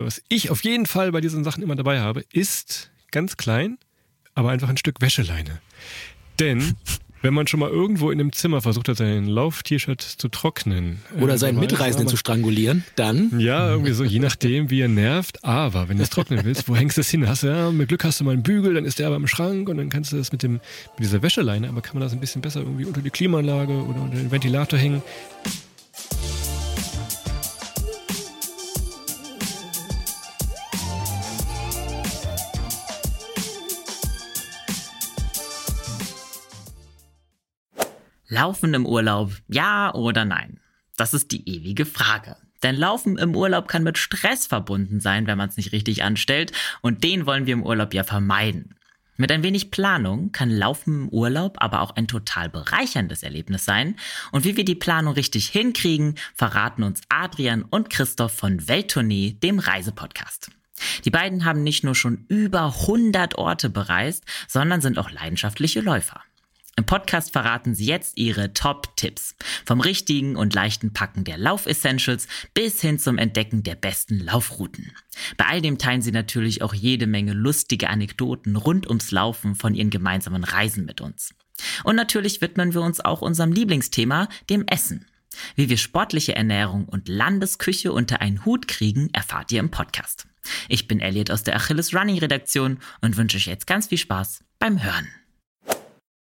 Was ich auf jeden Fall bei diesen Sachen immer dabei habe, ist ganz klein, aber einfach ein Stück Wäscheleine. Denn wenn man schon mal irgendwo in einem Zimmer versucht hat, sein Lauf-T-Shirt zu trocknen. Oder äh, seinen Mitreisenden zu strangulieren, dann. Ja, irgendwie so, je nachdem, wie er nervt. Aber wenn du es trocknen willst, wo hängst du es hin? Hast du, ja, mit Glück hast du mal einen Bügel, dann ist der aber im Schrank und dann kannst du das mit, dem, mit dieser Wäscheleine, aber kann man das ein bisschen besser irgendwie unter die Klimaanlage oder unter den Ventilator hängen. Laufen im Urlaub, ja oder nein? Das ist die ewige Frage. Denn Laufen im Urlaub kann mit Stress verbunden sein, wenn man es nicht richtig anstellt, und den wollen wir im Urlaub ja vermeiden. Mit ein wenig Planung kann Laufen im Urlaub aber auch ein total bereicherndes Erlebnis sein. Und wie wir die Planung richtig hinkriegen, verraten uns Adrian und Christoph von Welttournee, dem Reisepodcast. Die beiden haben nicht nur schon über 100 Orte bereist, sondern sind auch leidenschaftliche Läufer. Im Podcast verraten sie jetzt ihre Top-Tipps. Vom richtigen und leichten Packen der Lauf-Essentials bis hin zum Entdecken der besten Laufrouten. Bei all dem teilen sie natürlich auch jede Menge lustige Anekdoten rund ums Laufen von ihren gemeinsamen Reisen mit uns. Und natürlich widmen wir uns auch unserem Lieblingsthema, dem Essen. Wie wir sportliche Ernährung und Landesküche unter einen Hut kriegen, erfahrt ihr im Podcast. Ich bin Elliot aus der Achilles Running Redaktion und wünsche euch jetzt ganz viel Spaß beim Hören.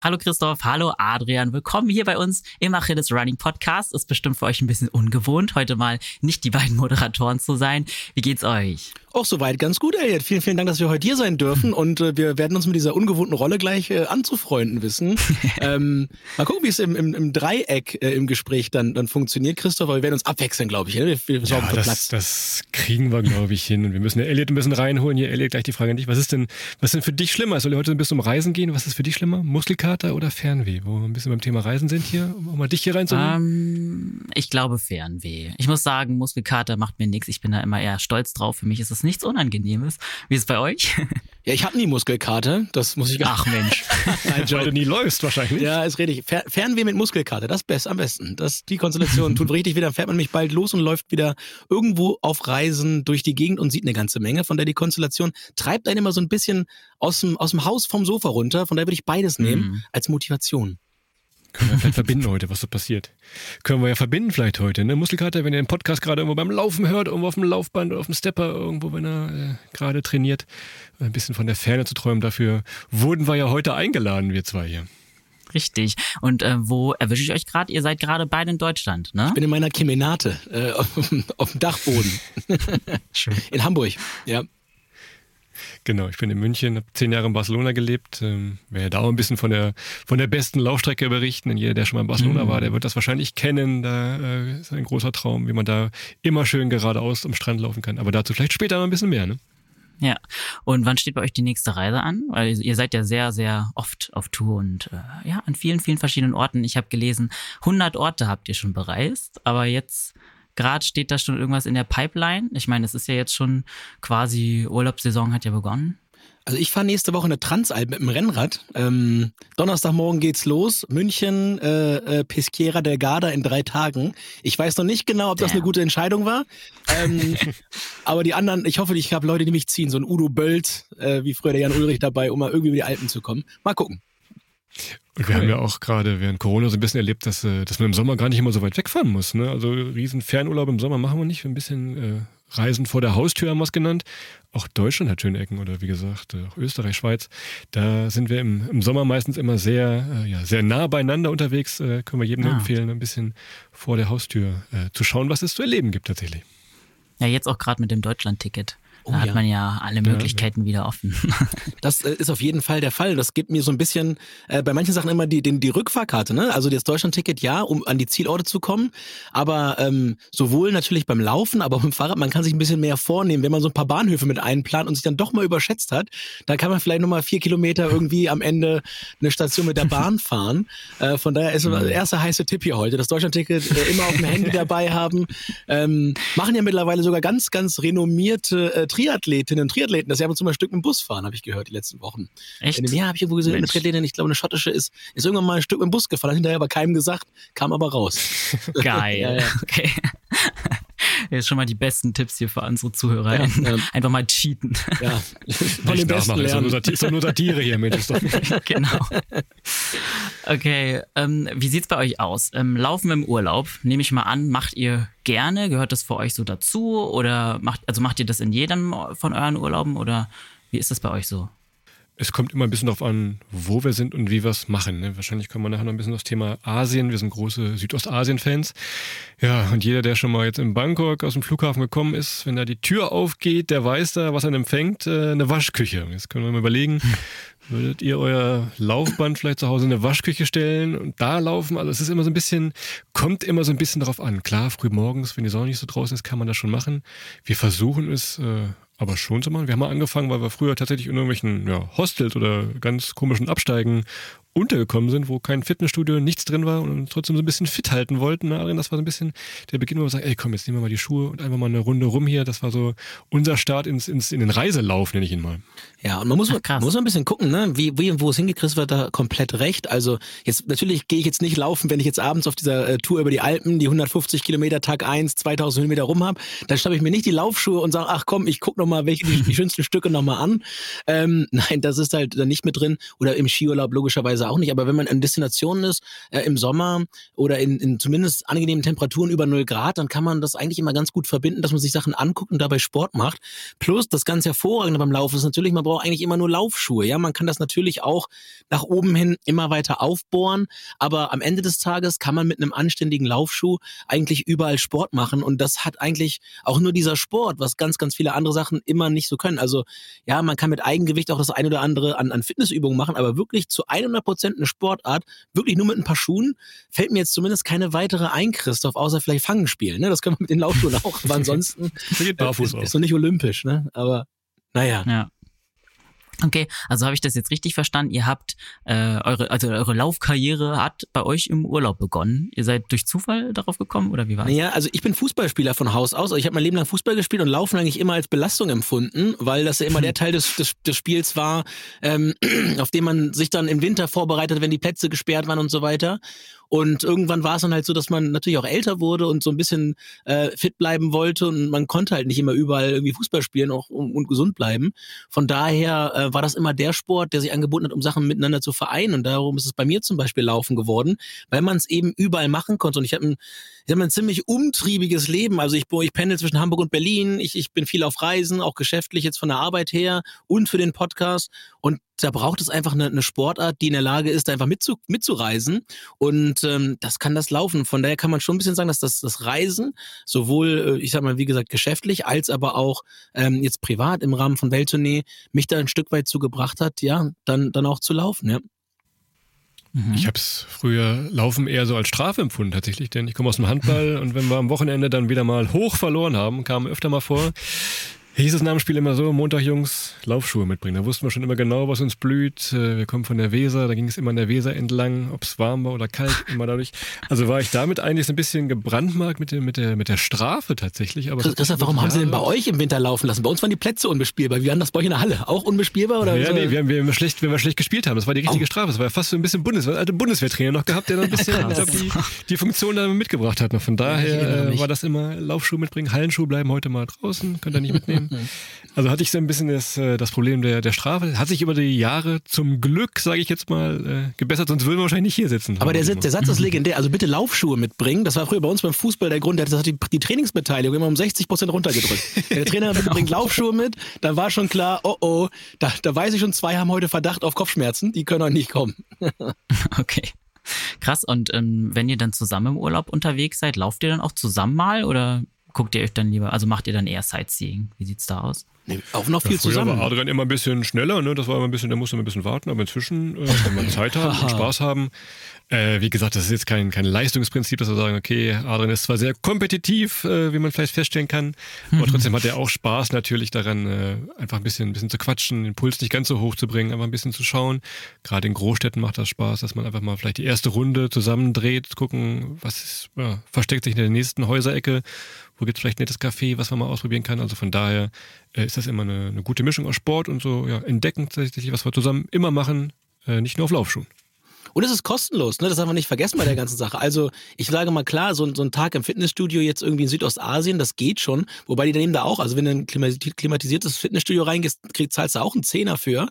Hallo Christoph, hallo Adrian, willkommen hier bei uns im Achilles Running Podcast. Ist bestimmt für euch ein bisschen ungewohnt, heute mal nicht die beiden Moderatoren zu sein. Wie geht's euch? Auch soweit ganz gut, Elliot. Vielen, vielen Dank, dass wir heute hier sein dürfen und äh, wir werden uns mit dieser ungewohnten Rolle gleich äh, anzufreunden wissen. ähm, mal gucken, wie es im, im, im Dreieck äh, im Gespräch dann, dann funktioniert, Christoph, wir werden uns abwechseln, glaube ich. Ne? Wir, wir sorgen ja, für das, Platz. das kriegen wir, glaube ich, hin und wir müssen Elliot ein bisschen reinholen. Hier, Elliot, gleich die Frage an dich. Was ist denn, was ist denn für dich schlimmer? Soll heute ein bisschen um Reisen gehen? Was ist für dich schlimmer? Muskelkater oder Fernweh? Wo wir ein bisschen beim Thema Reisen sind hier, um mal dich hier reinzuholen. Um, ähm, ich glaube Fernweh. Ich muss sagen, Muskelkater macht mir nichts. Ich bin da immer eher stolz drauf. Für mich ist es nichts unangenehm angenehm ist. Wie ist es bei euch? Ja, ich habe nie Muskelkarte, das muss ich gar Ach Mensch. Nein, weil du nie läufst wahrscheinlich. Ja, ist richtig. Fer Fernweh mit Muskelkarte, das best am besten. Das, die Konstellation tut richtig wieder. fährt man nämlich bald los und läuft wieder irgendwo auf Reisen durch die Gegend und sieht eine ganze Menge. Von der die Konstellation treibt einen immer so ein bisschen aus dem, aus dem Haus vom Sofa runter. Von daher würde ich beides nehmen mhm. als Motivation. Können wir vielleicht verbinden heute, was so passiert. Können wir ja verbinden vielleicht heute, ne? Muskelkater, wenn ihr den Podcast gerade irgendwo beim Laufen hört, irgendwo auf dem Laufband oder auf dem Stepper, irgendwo, wenn er äh, gerade trainiert, ein bisschen von der Ferne zu träumen. Dafür wurden wir ja heute eingeladen, wir zwei hier. Richtig. Und äh, wo erwische ich euch gerade? Ihr seid gerade beide in Deutschland, ne? Ich bin in meiner Kemenate äh, auf, auf dem Dachboden. Schön. In Hamburg, ja. Genau, ich bin in München, habe zehn Jahre in Barcelona gelebt. Ähm, werde da auch ein bisschen von der, von der besten Laufstrecke berichten. Und jeder, der schon mal in Barcelona mhm. war, der wird das wahrscheinlich kennen. Da äh, ist ein großer Traum, wie man da immer schön geradeaus am Strand laufen kann. Aber dazu vielleicht später noch ein bisschen mehr, ne? Ja. Und wann steht bei euch die nächste Reise an? Weil ihr seid ja sehr, sehr oft auf Tour und äh, ja, an vielen, vielen verschiedenen Orten. Ich habe gelesen, 100 Orte habt ihr schon bereist, aber jetzt Gerade steht da schon irgendwas in der Pipeline. Ich meine, es ist ja jetzt schon quasi Urlaubssaison hat ja begonnen. Also ich fahre nächste Woche eine Transalp mit dem Rennrad. Ähm, Donnerstagmorgen geht's los. München, äh, äh, Peschiera del Garda in drei Tagen. Ich weiß noch nicht genau, ob das eine gute Entscheidung war. Ähm, aber die anderen, ich hoffe, ich habe Leute, die mich ziehen. So ein Udo Bölt, äh, wie früher der Jan Ulrich dabei, um mal irgendwie über die Alpen zu kommen. Mal gucken. Und wir haben ja auch gerade während Corona so ein bisschen erlebt, dass, äh, dass man im Sommer gar nicht immer so weit wegfahren muss. Ne? Also riesen Fernurlaub im Sommer machen wir nicht. Ein bisschen äh, Reisen vor der Haustür haben wir es genannt. Auch Deutschland hat schöne Ecken oder wie gesagt, äh, auch Österreich, Schweiz. Da sind wir im, im Sommer meistens immer sehr, äh, ja, sehr nah beieinander unterwegs. Äh, können wir jedem ah. empfehlen, ein bisschen vor der Haustür äh, zu schauen, was es zu erleben gibt tatsächlich. Ja, jetzt auch gerade mit dem Deutschland-Ticket. Oh, da hat ja. man ja alle Möglichkeiten ja, wieder offen. das äh, ist auf jeden Fall der Fall. Das gibt mir so ein bisschen äh, bei manchen Sachen immer die, die, die Rückfahrkarte. Ne? Also das Deutschlandticket ja, um an die Zielorte zu kommen. Aber ähm, sowohl natürlich beim Laufen, aber auch beim Fahrrad, man kann sich ein bisschen mehr vornehmen, wenn man so ein paar Bahnhöfe mit einplant und sich dann doch mal überschätzt hat. Dann kann man vielleicht nochmal vier Kilometer irgendwie am Ende eine Station mit der Bahn fahren. Äh, von daher ist der erste heiße Tipp hier heute. Das Deutschlandticket äh, immer auf dem Handy dabei haben. Ähm, machen ja mittlerweile sogar ganz, ganz renommierte äh, Triathletinnen und Triathleten, dass sie ab und zu mal ein Stück mit dem Bus fahren, habe ich gehört, die letzten Wochen. Echt? Ja, habe ich irgendwo gesehen, Mensch. eine Triathletin, ich glaube eine schottische, ist, ist irgendwann mal ein Stück mit dem Bus gefahren, hat hinterher aber keinem gesagt, kam aber raus. Geil. ja, ja. Okay. Jetzt schon mal die besten Tipps hier für unsere Zuhörer. Ja, ja. Einfach mal cheaten. Ja, von den Besten lernen. Ist doch nur Satire hier, Mensch. genau. Okay, ähm, wie sieht's bei euch aus? Ähm, Laufen im Urlaub, nehme ich mal an, macht ihr gerne? Gehört das für euch so dazu? Oder macht, also macht ihr das in jedem von euren Urlauben? Oder wie ist das bei euch so? Es kommt immer ein bisschen darauf an, wo wir sind und wie wir es machen. Ne? Wahrscheinlich kommen wir nachher noch ein bisschen aufs Thema Asien. Wir sind große Südostasien-Fans. Ja, und jeder, der schon mal jetzt in Bangkok aus dem Flughafen gekommen ist, wenn da die Tür aufgeht, der weiß da, was er empfängt, äh, eine Waschküche. Jetzt können wir mal überlegen, würdet ihr euer Laufband vielleicht zu Hause in eine Waschküche stellen und da laufen? Also es ist immer so ein bisschen, kommt immer so ein bisschen darauf an. Klar, früh morgens, wenn die Sonne nicht so draußen ist, kann man das schon machen. Wir versuchen es äh, aber schon zu machen. Wir haben mal angefangen, weil wir früher tatsächlich in irgendwelchen ja, Hostels oder ganz komischen Absteigen untergekommen sind, wo kein Fitnessstudio, nichts drin war und trotzdem so ein bisschen fit halten wollten. Ne? Das war so ein bisschen der Beginn, wo wir sagen, ey komm, jetzt nehmen wir mal die Schuhe und einfach mal eine Runde rum hier. Das war so unser Start ins, ins, in den Reiselauf, nenne ich ihn mal. Ja, und man muss, Ach, muss ein bisschen gucken, ne? wie, wie wo es hingeht. Chris wird da komplett recht. Also jetzt natürlich gehe ich jetzt nicht laufen, wenn ich jetzt abends auf dieser äh, Tour über die Alpen die 150 Kilometer Tag 1, 2000 Höhenmeter rum habe. Dann schnappe ich mir nicht die Laufschuhe und sage, ach komm, ich guck noch mal welche die, die schönsten Stücke noch mal an. Ähm, nein, das ist halt da nicht mit drin. Oder im Skiurlaub logischerweise auch nicht. Aber wenn man in Destinationen ist, äh, im Sommer oder in, in zumindest angenehmen Temperaturen über 0 Grad, dann kann man das eigentlich immer ganz gut verbinden, dass man sich Sachen anguckt und dabei Sport macht. Plus das ganz Hervorragende beim Laufen ist natürlich, man braucht eigentlich immer nur Laufschuhe. Ja, man kann das natürlich auch nach oben hin immer weiter aufbohren, aber am Ende des Tages kann man mit einem anständigen Laufschuh eigentlich überall Sport machen und das hat eigentlich auch nur dieser Sport, was ganz, ganz viele andere Sachen immer nicht so können. Also ja, man kann mit Eigengewicht auch das eine oder andere an, an Fitnessübungen machen, aber wirklich zu 100 Prozent eine Sportart wirklich nur mit ein paar Schuhen, fällt mir jetzt zumindest keine weitere ein, Christoph, außer vielleicht Fangen spielen. Ne? Das können wir mit den Laufschuhen auch, aber ansonsten äh, ist, ist so nicht olympisch. Ne? Aber naja. Ja. Okay, also habe ich das jetzt richtig verstanden? Ihr habt äh, eure, also eure Laufkarriere hat bei euch im Urlaub begonnen. Ihr seid durch Zufall darauf gekommen oder wie war es? Ja, also ich bin Fußballspieler von Haus aus. Ich habe mein Leben lang Fußball gespielt und Laufen eigentlich immer als Belastung empfunden, weil das ja immer der Teil des, des, des Spiels war, ähm, auf dem man sich dann im Winter vorbereitet, wenn die Plätze gesperrt waren und so weiter. Und irgendwann war es dann halt so, dass man natürlich auch älter wurde und so ein bisschen äh, fit bleiben wollte und man konnte halt nicht immer überall irgendwie Fußball spielen auch, und, und gesund bleiben. Von daher äh, war das immer der Sport, der sich angeboten hat, um Sachen miteinander zu vereinen. Und darum ist es bei mir zum Beispiel Laufen geworden, weil man es eben überall machen konnte. Und ich habe ein, ich hab ein ziemlich umtriebiges Leben. Also ich, ich pendel zwischen Hamburg und Berlin. Ich, ich bin viel auf Reisen, auch geschäftlich jetzt von der Arbeit her und für den Podcast. Und da braucht es einfach eine, eine Sportart, die in der Lage ist, einfach mitzu, mitzureisen. Und ähm, das kann das laufen. Von daher kann man schon ein bisschen sagen, dass das, das Reisen sowohl, äh, ich sag mal, wie gesagt, geschäftlich, als aber auch ähm, jetzt privat im Rahmen von Welttournee mich da ein Stück weit zugebracht hat, ja, dann, dann auch zu laufen, ja. Mhm. Ich habe es früher Laufen eher so als Strafe empfunden tatsächlich, denn ich komme aus dem Handball und wenn wir am Wochenende dann wieder mal hoch verloren haben, kam öfter mal vor, hieß es nach dem Spiel immer so, Montag Jungs, Laufschuhe mitbringen. Da wussten wir schon immer genau, was uns blüht. Äh, wir kommen von der Weser, da ging es immer an der Weser entlang, ob es warm war oder kalt, immer dadurch. Also war ich damit eigentlich so ein bisschen gebrandmarkt mit der, mit der, mit der Strafe tatsächlich. Aber Christoph, warum haben Sie denn bei euch im Winter laufen lassen? Bei uns waren die Plätze unbespielbar. Wie waren das bei euch in der Halle? Auch unbespielbar? Oder ja, so? nee, wir haben, wir haben schlecht, wenn wir schlecht gespielt haben. Das war die richtige oh. Strafe. Das war ja fast so ein bisschen Bundeswehr, alte Bundeswehrtrainer noch gehabt, der noch ein bisschen glaub, die, die Funktion da mitgebracht hat. Von daher äh, war das immer Laufschuhe mitbringen, Hallenschuhe bleiben heute mal draußen, könnt ihr nicht mitnehmen. Also hatte ich so ein bisschen das, äh, das Problem der, der Strafe. Hat sich über die Jahre zum Glück, sage ich jetzt mal, äh, gebessert, sonst würden wir wahrscheinlich nicht hier sitzen. Aber der, der Satz ist legendär. Also bitte Laufschuhe mitbringen. Das war früher bei uns beim Fußball der Grund, der hat die, die Trainingsbeteiligung immer um 60 Prozent runtergedrückt. der Trainer bringt Laufschuhe mit, dann war schon klar, oh oh, da, da weiß ich schon, zwei haben heute Verdacht auf Kopfschmerzen, die können heute nicht kommen. okay. Krass, und ähm, wenn ihr dann zusammen im Urlaub unterwegs seid, lauft ihr dann auch zusammen mal oder guckt ihr euch dann lieber, also macht ihr dann eher Sightseeing? Wie sieht's da aus? Nee, auch noch viel ja, zusammen. war Adrian immer ein bisschen schneller, ne? Das war immer ein bisschen, der musste immer ein bisschen warten, aber inzwischen, äh, wenn wir Zeit haben und Spaß haben, äh, wie gesagt, das ist jetzt kein, kein Leistungsprinzip, dass wir sagen, okay, Adrian ist zwar sehr kompetitiv, äh, wie man vielleicht feststellen kann, aber trotzdem hat er auch Spaß natürlich daran, äh, einfach ein bisschen, ein bisschen zu quatschen, den Puls nicht ganz so hoch zu bringen, einfach ein bisschen zu schauen. Gerade in Großstädten macht das Spaß, dass man einfach mal vielleicht die erste Runde zusammendreht, gucken, was ist, ja, versteckt sich in der nächsten Häuserecke wo gibt es vielleicht ein nettes Café, was man mal ausprobieren kann. Also von daher äh, ist das immer eine, eine, gute Mischung aus Sport und so ja, entdecken tatsächlich, was wir zusammen immer machen, äh, nicht nur auf Laufschuhen. Und es ist kostenlos, ne? Das darf man nicht vergessen bei der ganzen Sache. Also ich sage mal klar, so, so ein Tag im Fitnessstudio jetzt irgendwie in Südostasien, das geht schon. Wobei die nehmen da auch, also wenn du in ein klimatisiertes Fitnessstudio reingehst, kriegst, zahlst du auch einen Zehner für.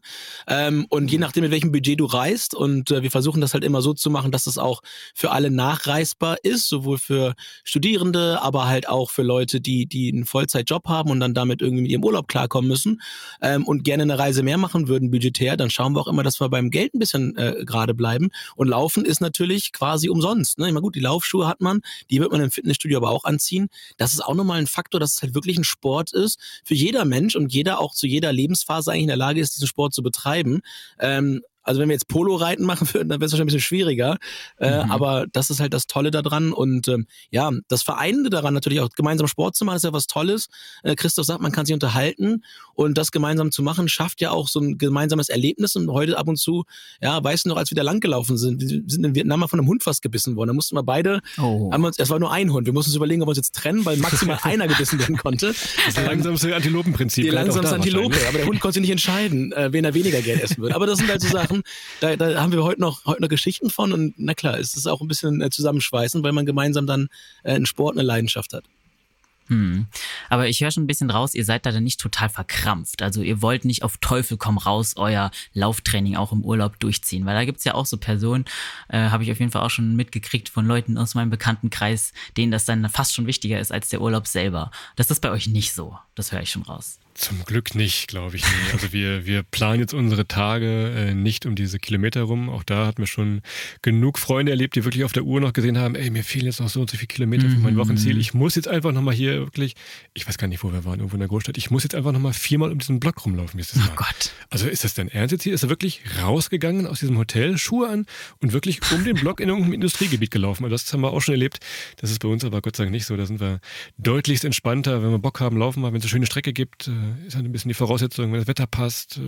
Ähm, und je nachdem, mit welchem Budget du reist, und äh, wir versuchen das halt immer so zu machen, dass es auch für alle nachreisbar ist, sowohl für Studierende, aber halt auch für Leute, die, die einen Vollzeitjob haben und dann damit irgendwie mit ihrem Urlaub klarkommen müssen ähm, und gerne eine Reise mehr machen würden budgetär, dann schauen wir auch immer, dass wir beim Geld ein bisschen äh, gerade bleiben. Und Laufen ist natürlich quasi umsonst. Ne? Ich meine, gut, die Laufschuhe hat man, die wird man im Fitnessstudio aber auch anziehen. Das ist auch nochmal ein Faktor, dass es halt wirklich ein Sport ist für jeder Mensch und jeder auch zu jeder Lebensphase eigentlich in der Lage ist, diesen Sport zu betreiben. Ähm, also wenn wir jetzt Polo-Reiten machen würden, dann wäre es wahrscheinlich ein bisschen schwieriger. Äh, mhm. Aber das ist halt das Tolle daran. Und ähm, ja, das Vereinende daran natürlich auch, gemeinsam Sport zu machen, ist ja was Tolles. Äh, Christoph sagt, man kann sich unterhalten. Und das gemeinsam zu machen, schafft ja auch so ein gemeinsames Erlebnis. Und heute ab und zu, ja, weißt du noch, als wir da langgelaufen sind, wir sind in Vietnam mal von einem Hund fast gebissen worden. Da mussten wir beide, oh. haben uns, es war nur ein Hund. Wir mussten uns überlegen, ob wir uns jetzt trennen, weil maximal einer gebissen werden konnte. Das langsamste Antilopenprinzip. Die langsamste Antilope. Aber der Hund konnte sich nicht entscheiden, äh, wen er weniger Geld essen würde. Aber das sind halt so Sachen, da, da haben wir heute noch, heute noch Geschichten von und na klar, es ist auch ein bisschen äh, zusammenschweißen, weil man gemeinsam dann äh, einen Sport, eine Leidenschaft hat. Hm. Aber ich höre schon ein bisschen raus, ihr seid da dann nicht total verkrampft. Also ihr wollt nicht auf Teufel komm raus euer Lauftraining auch im Urlaub durchziehen. Weil da gibt's ja auch so Personen, äh, habe ich auf jeden Fall auch schon mitgekriegt von Leuten aus meinem Bekanntenkreis, denen das dann fast schon wichtiger ist als der Urlaub selber. Das ist bei euch nicht so. Das höre ich schon raus. Zum Glück nicht, glaube ich. Nie. Also wir, wir planen jetzt unsere Tage äh, nicht um diese Kilometer rum. Auch da hatten wir schon genug Freunde erlebt, die wirklich auf der Uhr noch gesehen haben, ey, mir fehlen jetzt noch so und so viele Kilometer für mein mhm. Wochenziel. Ich muss jetzt einfach nochmal hier wirklich, ich weiß gar nicht, wo wir waren, irgendwo in der Großstadt, ich muss jetzt einfach nochmal viermal um diesen Block rumlaufen. Wie ist das oh mal? Gott. Also ist das dein Ernst jetzt hier? Ist er wirklich rausgegangen aus diesem Hotel, Schuhe an und wirklich um den Block in irgendeinem Industriegebiet gelaufen? Also das haben wir auch schon erlebt. Das ist bei uns aber Gott sei Dank nicht so. Da sind wir deutlichst entspannter. Wenn wir Bock haben, laufen wir. Wenn es eine schöne Strecke gibt, äh, ist halt ein bisschen die Voraussetzungen, wenn das Wetter passt, äh,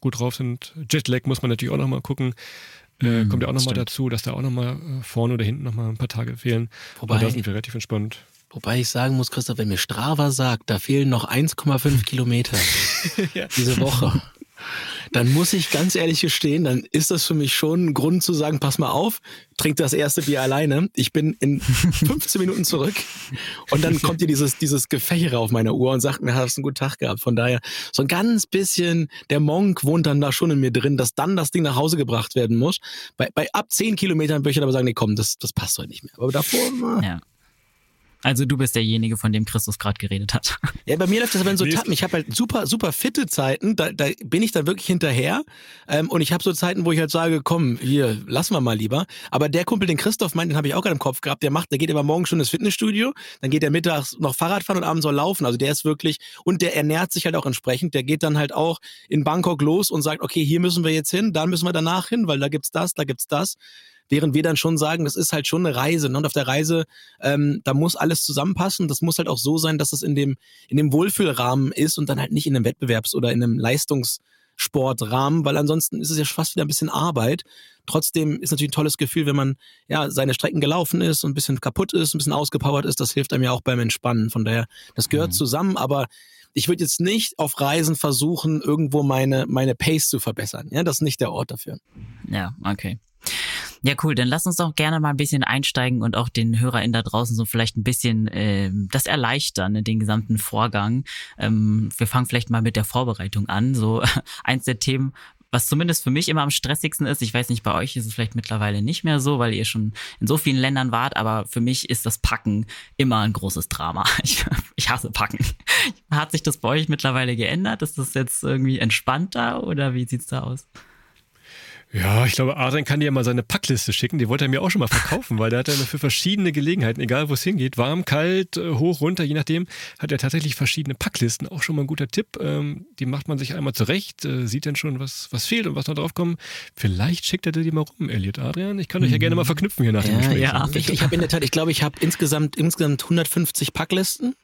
gut drauf sind. Jetlag muss man natürlich auch nochmal gucken. Äh, mhm, kommt ja auch nochmal dazu, dass da auch nochmal äh, vorne oder hinten nochmal ein paar Tage fehlen. Wobei, Aber da sind wir relativ entspannt. Wobei ich sagen muss, Christoph, wenn mir Strava sagt, da fehlen noch 1,5 Kilometer diese Woche dann muss ich ganz ehrlich gestehen, dann ist das für mich schon ein Grund zu sagen, pass mal auf, trink das erste Bier alleine. Ich bin in 15 Minuten zurück und dann kommt dir dieses, dieses Gefächere auf meiner Uhr und sagt mir, hast du einen guten Tag gehabt. Von daher, so ein ganz bisschen, der Monk wohnt dann da schon in mir drin, dass dann das Ding nach Hause gebracht werden muss. Bei, bei ab 10 Kilometern würde ich aber sagen, nee, komm, das, das passt heute nicht mehr. Aber davor, ja. Also du bist derjenige, von dem Christus gerade geredet hat. Ja, bei mir läuft das aber in so Tappen. Ich habe halt super, super fitte Zeiten. Da, da bin ich dann wirklich hinterher. Ähm, und ich habe so Zeiten, wo ich halt sage, komm, hier, lassen wir mal lieber. Aber der Kumpel, den Christoph meint, den habe ich auch gerade im Kopf gehabt. Der macht, der geht immer morgen schon ins Fitnessstudio. Dann geht er mittags noch Fahrrad fahren und abends soll laufen. Also der ist wirklich, und der ernährt sich halt auch entsprechend. Der geht dann halt auch in Bangkok los und sagt, okay, hier müssen wir jetzt hin, da müssen wir danach hin, weil da gibt's das, da gibt's das während wir dann schon sagen, das ist halt schon eine Reise. Ne? Und auf der Reise, ähm, da muss alles zusammenpassen. Das muss halt auch so sein, dass es in dem, in dem Wohlfühlrahmen ist und dann halt nicht in einem Wettbewerbs- oder in einem Leistungssportrahmen, weil ansonsten ist es ja fast wieder ein bisschen Arbeit. Trotzdem ist natürlich ein tolles Gefühl, wenn man ja seine Strecken gelaufen ist und ein bisschen kaputt ist, ein bisschen ausgepowert ist. Das hilft einem ja auch beim Entspannen. Von daher, das gehört mhm. zusammen, aber ich würde jetzt nicht auf Reisen versuchen, irgendwo meine, meine Pace zu verbessern. Ja, das ist nicht der Ort dafür. Ja, okay. Ja, cool. Dann lass uns doch gerne mal ein bisschen einsteigen und auch den HörerInnen da draußen so vielleicht ein bisschen äh, das erleichtern, ne, den gesamten Vorgang. Ähm, wir fangen vielleicht mal mit der Vorbereitung an. So eins der Themen, was zumindest für mich immer am stressigsten ist. Ich weiß nicht, bei euch ist es vielleicht mittlerweile nicht mehr so, weil ihr schon in so vielen Ländern wart, aber für mich ist das Packen immer ein großes Drama. Ich, ich hasse Packen. Hat sich das bei euch mittlerweile geändert? Ist das jetzt irgendwie entspannter oder wie sieht's da aus? Ja, ich glaube, Adrian kann dir ja mal seine Packliste schicken. Die wollte er mir auch schon mal verkaufen, weil der hat ja für verschiedene Gelegenheiten, egal wo es hingeht, warm, kalt, äh, hoch, runter, je nachdem, hat er tatsächlich verschiedene Packlisten. Auch schon mal ein guter Tipp. Ähm, die macht man sich einmal zurecht, äh, sieht dann schon, was, was fehlt und was noch drauf kommt. Vielleicht schickt er dir die mal rum, Elliot. Adrian, ich kann euch ja gerne mal verknüpfen hier nach dem Gespräch. Ja, ich, ich habe in der Tat, ich glaube, ich habe insgesamt, insgesamt 150 Packlisten.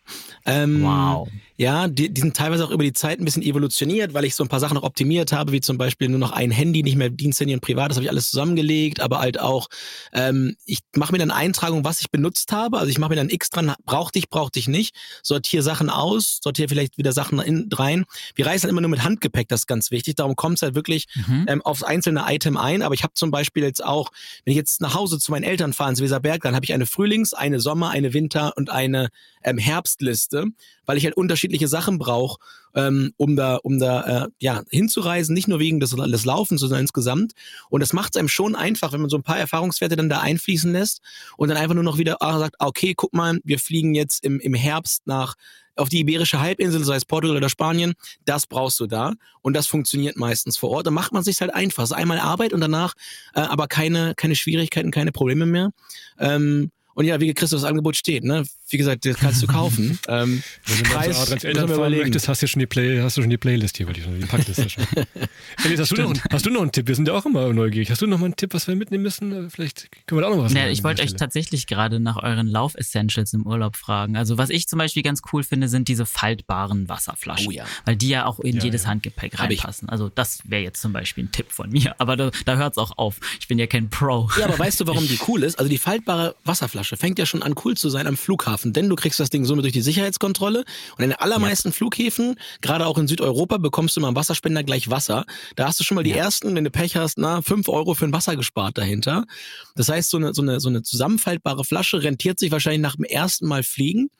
Ähm, wow. Ja, die, die sind teilweise auch über die Zeit ein bisschen evolutioniert, weil ich so ein paar Sachen noch optimiert habe, wie zum Beispiel nur noch ein Handy, nicht mehr Diensthandy und privat, das habe ich alles zusammengelegt, aber halt auch, ähm, ich mache mir dann Eintragung, was ich benutzt habe, also ich mache mir dann X dran, brauch dich, brauch dich nicht, sortiere Sachen aus, sortiere vielleicht wieder Sachen in, rein. Wir reisen immer nur mit Handgepäck, das ist ganz wichtig, darum kommt es halt wirklich mhm. ähm, aufs einzelne Item ein, aber ich habe zum Beispiel jetzt auch, wenn ich jetzt nach Hause zu meinen Eltern fahre ins Weserberg, dann habe ich eine Frühlings-, eine Sommer-, eine Winter- und eine ähm, Herbstliste, weil ich halt unterschiedliche Sachen brauche, ähm, um da, um da äh, ja, hinzureisen, nicht nur wegen des, des Laufens, sondern insgesamt. Und das macht es einem schon einfach, wenn man so ein paar Erfahrungswerte dann da einfließen lässt und dann einfach nur noch wieder ah, sagt, okay, guck mal, wir fliegen jetzt im, im Herbst nach auf die Iberische Halbinsel, sei es Portugal oder Spanien, das brauchst du da. Und das funktioniert meistens vor Ort. Da macht man sich halt einfach. Es einmal Arbeit und danach äh, aber keine, keine Schwierigkeiten, keine Probleme mehr. Ähm, und ja, wie Christus Angebot steht, ne? Wie gesagt, das kannst du kaufen. ähm, Wenn du Preis, mal zu Eltern fahren möchtest, hast du schon die Play, hast du schon die Playlist hier, weil ich die Packliste schon. Elis, hast, du noch, hast du noch einen Tipp? Wir sind ja auch immer neugierig. Hast du noch mal einen Tipp, was wir mitnehmen müssen? Vielleicht können wir da auch noch was naja, Ich wollte euch tatsächlich gerade nach euren Lauf-Essentials im Urlaub fragen. Also was ich zum Beispiel ganz cool finde, sind diese faltbaren Wasserflaschen. Oh ja. Weil die ja auch in ja, jedes ja. Handgepäck reinpassen. Also das wäre jetzt zum Beispiel ein Tipp von mir. Aber da, da hört es auch auf. Ich bin ja kein Pro. Ja, aber weißt du, warum die cool ist? Also die faltbare Wasserflasche Flasche fängt ja schon an cool zu sein am Flughafen, denn du kriegst das Ding somit durch die Sicherheitskontrolle und in den allermeisten ja. Flughäfen, gerade auch in Südeuropa, bekommst du mal am Wasserspender gleich Wasser. Da hast du schon mal die ja. ersten, wenn du Pech hast, na, fünf Euro für ein Wasser gespart dahinter. Das heißt, so eine, so eine, so eine zusammenfaltbare Flasche rentiert sich wahrscheinlich nach dem ersten Mal fliegen.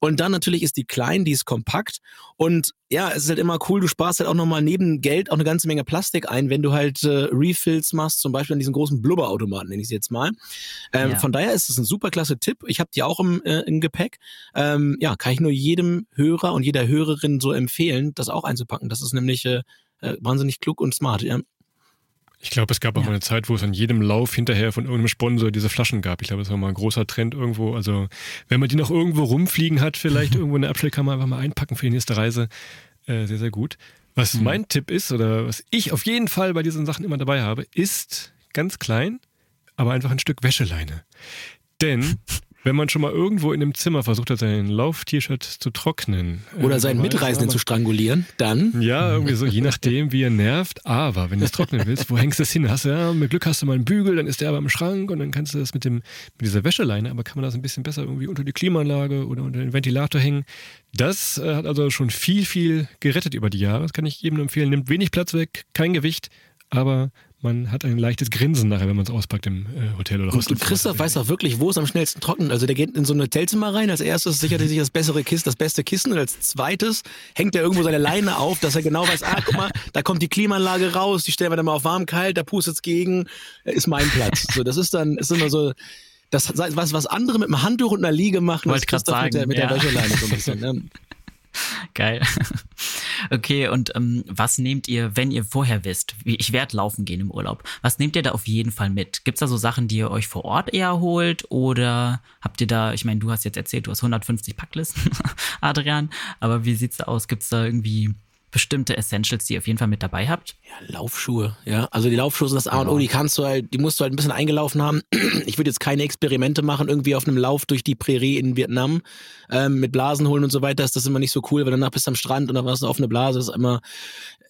Und dann natürlich ist die klein, die ist kompakt. Und ja, es ist halt immer cool, du sparst halt auch nochmal neben Geld auch eine ganze Menge Plastik ein, wenn du halt äh, Refills machst, zum Beispiel an diesen großen Blubberautomaten, nenne ich es jetzt mal. Ähm, ja. Von daher ist es ein super klasse Tipp. Ich habe die auch im, äh, im Gepäck. Ähm, ja, kann ich nur jedem Hörer und jeder Hörerin so empfehlen, das auch einzupacken. Das ist nämlich äh, äh wahnsinnig klug und smart. Ja. Ich glaube, es gab auch ja. mal eine Zeit, wo es an jedem Lauf hinterher von irgendeinem Sponsor diese Flaschen gab. Ich glaube, das war mal ein großer Trend irgendwo. Also, wenn man die noch irgendwo rumfliegen hat, vielleicht irgendwo in der Abstellkammer einfach mal einpacken für die nächste Reise. Äh, sehr, sehr gut. Was mhm. mein Tipp ist, oder was ich auf jeden Fall bei diesen Sachen immer dabei habe, ist ganz klein, aber einfach ein Stück Wäscheleine. Denn wenn man schon mal irgendwo in einem Zimmer versucht hat, sein Lauf-T-Shirt zu trocknen. Oder äh, seinen Mitreisenden zu strangulieren, dann. Ja, irgendwie so, je nachdem, wie er nervt. Aber wenn du es trocknen willst, wo hängst du es hin? Hast du, ja, mit Glück hast du mal einen Bügel, dann ist der aber im Schrank und dann kannst du das mit, dem, mit dieser Wäscheleine, aber kann man das ein bisschen besser irgendwie unter die Klimaanlage oder unter den Ventilator hängen. Das äh, hat also schon viel, viel gerettet über die Jahre. Das kann ich jedem empfehlen. Nimmt wenig Platz weg, kein Gewicht, aber man hat ein leichtes Grinsen nachher, wenn man es auspackt im äh, Hotel oder Und, und Christoph weiß auch wirklich, wo es am schnellsten trocknet. Also der geht in so ein Hotelzimmer rein. Als erstes sichert er sich das bessere Kissen, das beste Kissen. Und als zweites hängt er irgendwo seine Leine auf, dass er genau weiß, ah, guck mal, da kommt die Klimaanlage raus, die stellen wir dann mal auf warm, kalt, da pustet es gegen, äh, ist mein Platz. So, das ist dann, ist immer so, das, was, was andere mit einem Handtuch und einer Liege machen, das Christoph sagen, mit der, mit ja. der Wäscheleine so ein bisschen. Ne? Geil. Okay, und ähm, was nehmt ihr, wenn ihr vorher wisst, wie ich werde laufen gehen im Urlaub? Was nehmt ihr da auf jeden Fall mit? Gibt's da so Sachen, die ihr euch vor Ort eher holt? Oder habt ihr da, ich meine, du hast jetzt erzählt, du hast 150 Packlisten, Adrian, aber wie sieht's da aus? Gibt's da irgendwie bestimmte Essentials, die ihr auf jeden Fall mit dabei habt? Ja, Laufschuhe, ja. Also die Laufschuhe sind das A und O, genau. die kannst du halt, die musst du halt ein bisschen eingelaufen haben. Ich würde jetzt keine Experimente machen, irgendwie auf einem Lauf durch die Prärie in Vietnam ähm, mit Blasen holen und so weiter. Ist das immer nicht so cool, weil danach bist du am Strand und dann warst du auf eine Blase. Das ist immer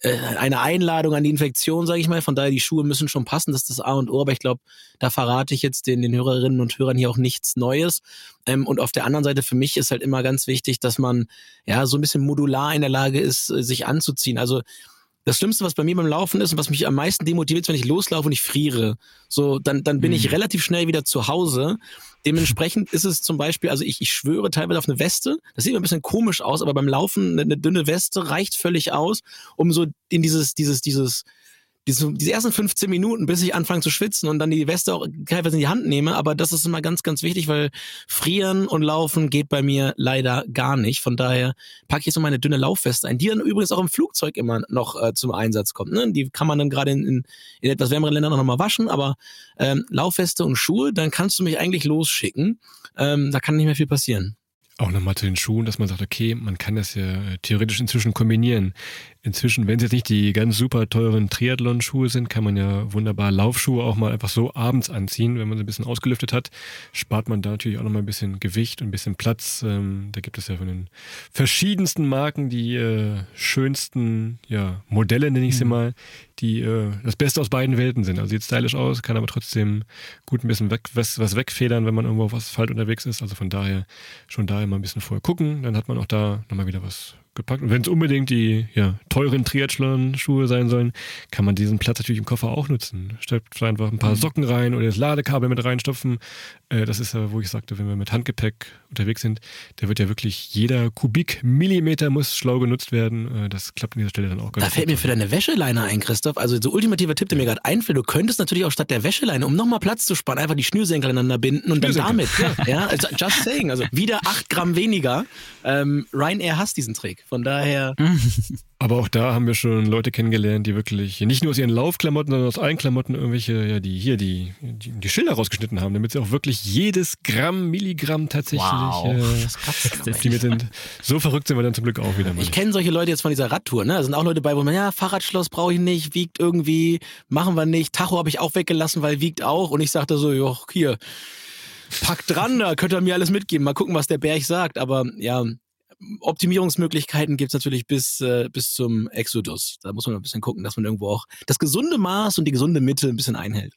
äh, eine Einladung an die Infektion, sage ich mal. Von daher, die Schuhe müssen schon passen, das ist das A und O. Aber ich glaube, da verrate ich jetzt den, den Hörerinnen und Hörern hier auch nichts Neues. Ähm, und auf der anderen Seite, für mich ist halt immer ganz wichtig, dass man ja so ein bisschen modular in der Lage ist, sich anzuziehen. Also das Schlimmste, was bei mir beim Laufen ist und was mich am meisten demotiviert, ist, wenn ich loslaufe und ich friere. So, dann, dann bin mhm. ich relativ schnell wieder zu Hause. Dementsprechend ist es zum Beispiel, also ich, ich schwöre teilweise auf eine Weste. Das sieht mir ein bisschen komisch aus, aber beim Laufen eine, eine dünne Weste reicht völlig aus, um so in dieses, dieses, dieses, diese, diese ersten 15 Minuten, bis ich anfange zu schwitzen und dann die Weste auch teilweise in die Hand nehme. Aber das ist immer ganz, ganz wichtig, weil frieren und laufen geht bei mir leider gar nicht. Von daher packe ich so meine dünne Laufweste ein, die dann übrigens auch im Flugzeug immer noch äh, zum Einsatz kommt. Ne? Die kann man dann gerade in, in, in etwas wärmeren Ländern noch mal waschen, aber ähm, Laufweste und Schuhe, dann kannst du mich eigentlich losschicken. Ähm, da kann nicht mehr viel passieren auch nochmal zu den Schuhen, dass man sagt, okay, man kann das ja äh, theoretisch inzwischen kombinieren. Inzwischen, wenn es jetzt nicht die ganz super teuren Triathlon-Schuhe sind, kann man ja wunderbar Laufschuhe auch mal einfach so abends anziehen, wenn man sie ein bisschen ausgelüftet hat. Spart man da natürlich auch noch mal ein bisschen Gewicht und ein bisschen Platz. Ähm, da gibt es ja von den verschiedensten Marken die äh, schönsten ja, Modelle, nenne ich sie mhm. mal, die äh, das Beste aus beiden Welten sind. Also sieht stylisch aus, kann aber trotzdem gut ein bisschen weg, was, was wegfedern, wenn man irgendwo auf Asphalt unterwegs ist. Also von daher schon daher mal ein bisschen vorher gucken. Dann hat man auch da nochmal wieder was gepackt. Und wenn es unbedingt die ja, teuren Triathlon-Schuhe sein sollen, kann man diesen Platz natürlich im Koffer auch nutzen. Stellt einfach ein paar mhm. Socken rein oder das Ladekabel mit reinstopfen. Äh, das ist ja, wo ich sagte, wenn wir mit Handgepäck unterwegs sind, da wird ja wirklich jeder Kubikmillimeter muss schlau genutzt werden. Äh, das klappt an dieser Stelle dann auch ganz Da fällt mir für deine Wäscheleine ein, Christoph. Also so ultimativer Tipp, der mir gerade einfällt, du könntest natürlich auch statt der Wäscheleine, um nochmal Platz zu sparen, einfach die Schnürsenkel aneinander binden und dann damit. Ja, ja also just saying. Also wieder acht Gramm weniger. Ähm, Ryanair hasst diesen Trick. Von daher. Aber auch da haben wir schon Leute kennengelernt, die wirklich nicht nur aus ihren Laufklamotten, sondern aus allen Klamotten irgendwelche, ja, die hier die, die, die Schilder rausgeschnitten haben, damit sie auch wirklich jedes Gramm, Milligramm tatsächlich wow. äh, optimiert sind. So verrückt sind wir dann zum Glück auch wieder. Mal. Ich kenne solche Leute jetzt von dieser Radtour, ne? Da sind auch Leute bei, wo man, ja, Fahrradschloss brauche ich nicht, wiegt irgendwie, machen wir nicht. Tacho habe ich auch weggelassen, weil wiegt auch. Und ich sagte so, jo, hier, packt dran, da könnt ihr mir alles mitgeben. Mal gucken, was der Berg sagt. Aber ja, Optimierungsmöglichkeiten gibt es natürlich bis, äh, bis zum Exodus. Da muss man ein bisschen gucken, dass man irgendwo auch das gesunde Maß und die gesunde Mitte ein bisschen einhält.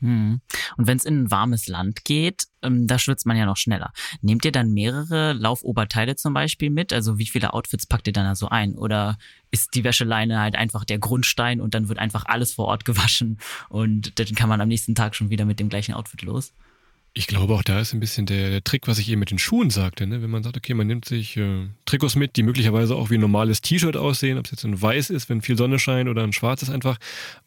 Hm. Und wenn es in ein warmes Land geht, ähm, da schwitzt man ja noch schneller. Nehmt ihr dann mehrere Laufoberteile zum Beispiel mit? Also wie viele Outfits packt ihr dann da so ein? Oder ist die Wäscheleine halt einfach der Grundstein und dann wird einfach alles vor Ort gewaschen und dann kann man am nächsten Tag schon wieder mit dem gleichen Outfit los? Ich glaube, auch da ist ein bisschen der, der, Trick, was ich eben mit den Schuhen sagte. Ne? Wenn man sagt, okay, man nimmt sich äh, Trikots mit, die möglicherweise auch wie ein normales T-Shirt aussehen, ob es jetzt ein weiß ist, wenn viel Sonne scheint oder ein schwarzes einfach.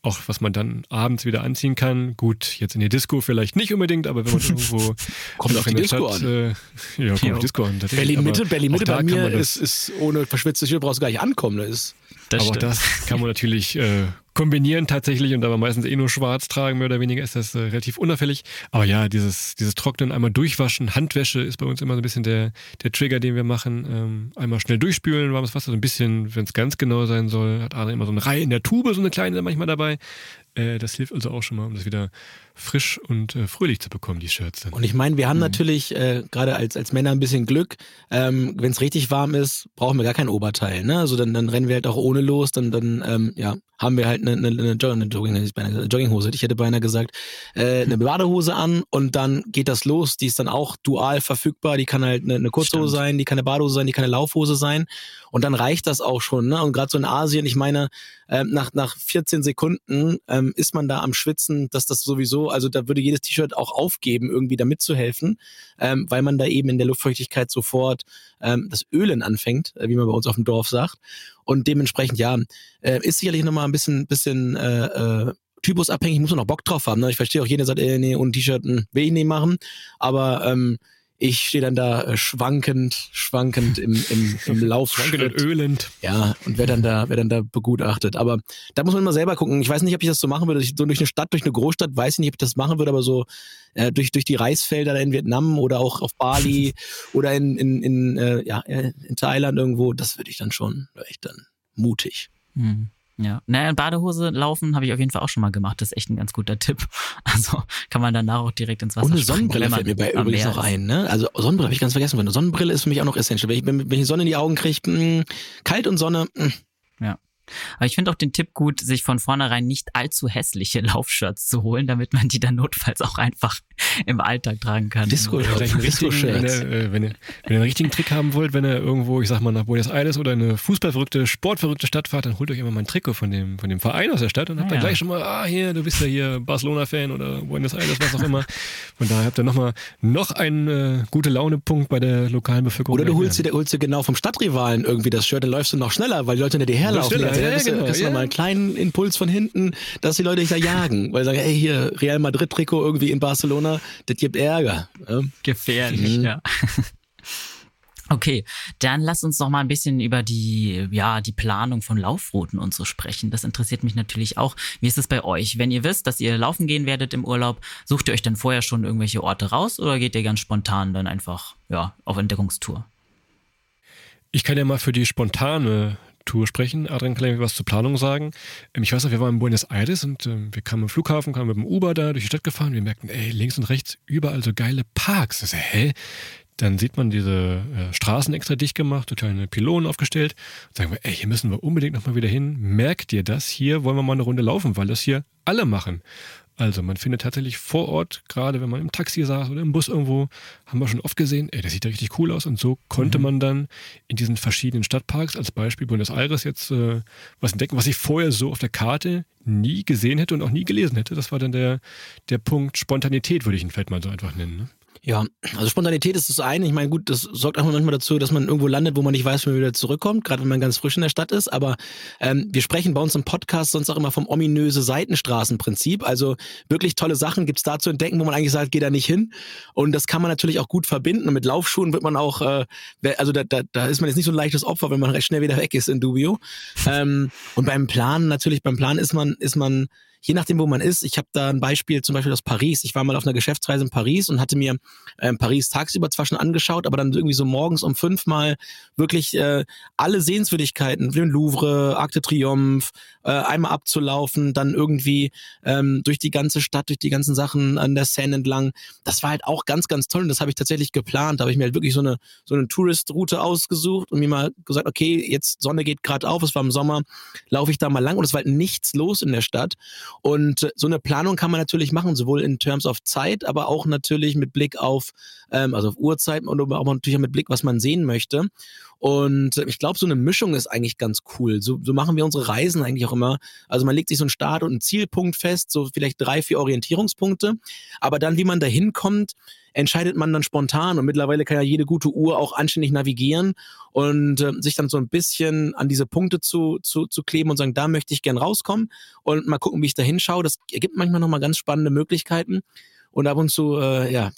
Auch was man dann abends wieder anziehen kann. Gut, jetzt in die Disco vielleicht nicht unbedingt, aber wenn man irgendwo kommt auf die Disco Stadt, an. Äh, ja, kommt die Disco an. Berlin Mitte, Berlin Mitte bei mir ist, ist ohne verschwitzte Schuhe brauchst du gar nicht ankommen. Das ist das aber stimmt. auch das kann man natürlich äh, kombinieren tatsächlich und aber meistens eh nur schwarz tragen, mehr oder weniger ist das äh, relativ unauffällig. Aber ja, dieses, dieses Trocknen, einmal durchwaschen, Handwäsche ist bei uns immer so ein bisschen der, der Trigger, den wir machen. Ähm, einmal schnell durchspülen, warmes Wasser, so ein bisschen, wenn es ganz genau sein soll, hat Adrian immer so eine Reihe in der Tube, so eine kleine manchmal dabei. Äh, das hilft also auch schon mal, um das wieder frisch und äh, fröhlich zu bekommen, die Shirts dann. Und ich meine, wir haben mhm. natürlich äh, gerade als, als Männer ein bisschen Glück. Ähm, Wenn es richtig warm ist, brauchen wir gar kein Oberteil. Ne? Also dann, dann rennen wir halt auch ohne los, dann, dann ähm, ja, haben wir halt eine, eine, eine, Jogging, eine, Jogging, eine Jogginghose, ich hätte beinahe gesagt, äh, eine Badehose an und dann geht das los. Die ist dann auch dual verfügbar. Die kann halt eine, eine Kurzhose Stimmt. sein, die kann eine Badehose sein, die kann eine Laufhose sein. Und dann reicht das auch schon. Ne? Und gerade so in Asien, ich meine, äh, nach, nach 14 Sekunden ähm, ist man da am Schwitzen, dass das sowieso, also da würde jedes T-Shirt auch aufgeben, irgendwie da mitzuhelfen, ähm, weil man da eben in der Luftfeuchtigkeit sofort ähm, das Ölen anfängt, äh, wie man bei uns auf dem Dorf sagt. Und dementsprechend, ja, äh, ist sicherlich nochmal ein bisschen, bisschen äh, äh, typusabhängig, muss man auch Bock drauf haben. Ne? Ich verstehe auch, jeder sagt, äh, nee, ohne T-Shirt hm, will ich nicht machen. Aber ähm, ich stehe dann da äh, schwankend, schwankend im, im, im Lauf. Schwankend und ölend. Ja, und werde dann da, werde dann da begutachtet. Aber da muss man immer selber gucken. Ich weiß nicht, ob ich das so machen würde. So durch eine Stadt, durch eine Großstadt, weiß ich nicht, ob ich das machen würde, aber so äh, durch, durch die Reisfelder in Vietnam oder auch auf Bali oder in, in, in, äh, ja, in Thailand irgendwo, das würde ich dann schon, echt dann mutig. Mhm. Ja, naja, in Badehose laufen habe ich auf jeden Fall auch schon mal gemacht. Das ist echt ein ganz guter Tipp. Also kann man danach auch direkt ins Wasser eine Sonnenbrille fällt mir bei übrigens noch ein. Ne? Also Sonnenbrille habe ich ganz vergessen. Eine Sonnenbrille ist für mich auch noch essential. Wenn ich, wenn ich Sonne in die Augen kriege, hm, kalt und Sonne. Mh. Hm. Ja. Aber ich finde auch den Tipp gut, sich von vornherein nicht allzu hässliche Laufshirts zu holen, damit man die dann notfalls auch einfach im Alltag tragen kann. Disco, ja, Disco wenn, ihr, äh, wenn, ihr, wenn ihr einen richtigen Trick haben wollt, wenn ihr irgendwo, ich sag mal, nach Buenos Aires oder eine fußballverrückte, sportverrückte Stadt fahrt, dann holt euch immer mal ein Trikot von dem, von dem Verein aus der Stadt und habt ah, dann ja. gleich schon mal, ah, hier, du bist ja hier Barcelona-Fan oder Buenos Aires, was auch immer. Von daher habt ihr nochmal noch einen äh, gute Laune-Punkt bei der lokalen Bevölkerung. Oder du holst dir, holst dir genau vom Stadtrivalen irgendwie das Shirt, dann läufst du noch schneller, weil die Leute hinter dir herlaufen. Ja, ja, ja, genau, ja. nochmal einen kleinen Impuls von hinten, dass die Leute dich da jagen, weil sie sagen, ey, hier, Real Madrid-Trikot irgendwie in Barcelona, das gibt Ärger. Ja? Gefährlich, mhm. ja. Okay, dann lass uns noch mal ein bisschen über die, ja, die Planung von Laufrouten und so sprechen. Das interessiert mich natürlich auch. Wie ist es bei euch? Wenn ihr wisst, dass ihr laufen gehen werdet im Urlaub, sucht ihr euch dann vorher schon irgendwelche Orte raus oder geht ihr ganz spontan dann einfach, ja, auf Entdeckungstour? Ich kann ja mal für die spontane Tour sprechen. Adrian kann ja was zur Planung sagen. Ähm, ich weiß noch, wir waren in Buenos Aires und ähm, wir kamen am Flughafen, kamen mit dem Uber da durch die Stadt gefahren. Wir merkten, ey, links und rechts überall so geile Parks. Das ist, hä? Dann sieht man diese äh, Straßen extra dicht gemacht, so kleine Pylonen aufgestellt. Und sagen wir, ey, hier müssen wir unbedingt nochmal wieder hin. Merkt ihr das? Hier wollen wir mal eine Runde laufen, weil das hier alle machen. Also man findet tatsächlich vor Ort, gerade wenn man im Taxi saß oder im Bus irgendwo, haben wir schon oft gesehen, ey, das sieht ja richtig cool aus. Und so konnte mhm. man dann in diesen verschiedenen Stadtparks, als Beispiel Buenos Aires, jetzt äh, was entdecken, was ich vorher so auf der Karte nie gesehen hätte und auch nie gelesen hätte. Das war dann der, der Punkt Spontanität, würde ich ihn vielleicht mal so einfach nennen. Ne? Ja, also Spontanität ist das eine. Ich meine, gut, das sorgt auch manchmal dazu, dass man irgendwo landet, wo man nicht weiß, wie man wieder zurückkommt, gerade wenn man ganz frisch in der Stadt ist. Aber ähm, wir sprechen bei uns im Podcast sonst auch immer vom ominöse Seitenstraßenprinzip. Also wirklich tolle Sachen gibt's da zu entdecken, wo man eigentlich sagt, geh da nicht hin. Und das kann man natürlich auch gut verbinden. Und mit Laufschuhen wird man auch, äh, also da, da, da ist man jetzt nicht so ein leichtes Opfer, wenn man recht schnell wieder weg ist in Dubio. Ähm, und beim Plan, natürlich, beim Plan ist man, ist man je nachdem, wo man ist. Ich habe da ein Beispiel zum Beispiel aus Paris. Ich war mal auf einer Geschäftsreise in Paris und hatte mir äh, Paris tagsüber zwar schon angeschaut, aber dann irgendwie so morgens um fünf mal wirklich äh, alle Sehenswürdigkeiten, den Louvre, Arc de Triomphe, äh, einmal abzulaufen, dann irgendwie ähm, durch die ganze Stadt, durch die ganzen Sachen an der Seine entlang. Das war halt auch ganz, ganz toll und das habe ich tatsächlich geplant. Da habe ich mir halt wirklich so eine, so eine Tourist-Route ausgesucht und mir mal gesagt, okay, jetzt Sonne geht gerade auf, es war im Sommer, laufe ich da mal lang und es war halt nichts los in der Stadt. Und so eine Planung kann man natürlich machen, sowohl in Terms of Zeit, aber auch natürlich mit Blick auf, ähm, also auf Uhrzeit und aber natürlich auch mit Blick, was man sehen möchte. Und ich glaube, so eine Mischung ist eigentlich ganz cool. So, so machen wir unsere Reisen eigentlich auch immer. Also man legt sich so einen Start- und einen Zielpunkt fest, so vielleicht drei, vier Orientierungspunkte. Aber dann, wie man da hinkommt, entscheidet man dann spontan und mittlerweile kann ja jede gute Uhr auch anständig navigieren und äh, sich dann so ein bisschen an diese Punkte zu, zu, zu kleben und sagen, da möchte ich gern rauskommen und mal gucken, wie ich da hinschaue. Das ergibt manchmal nochmal ganz spannende Möglichkeiten. Und ab und zu, äh, ja,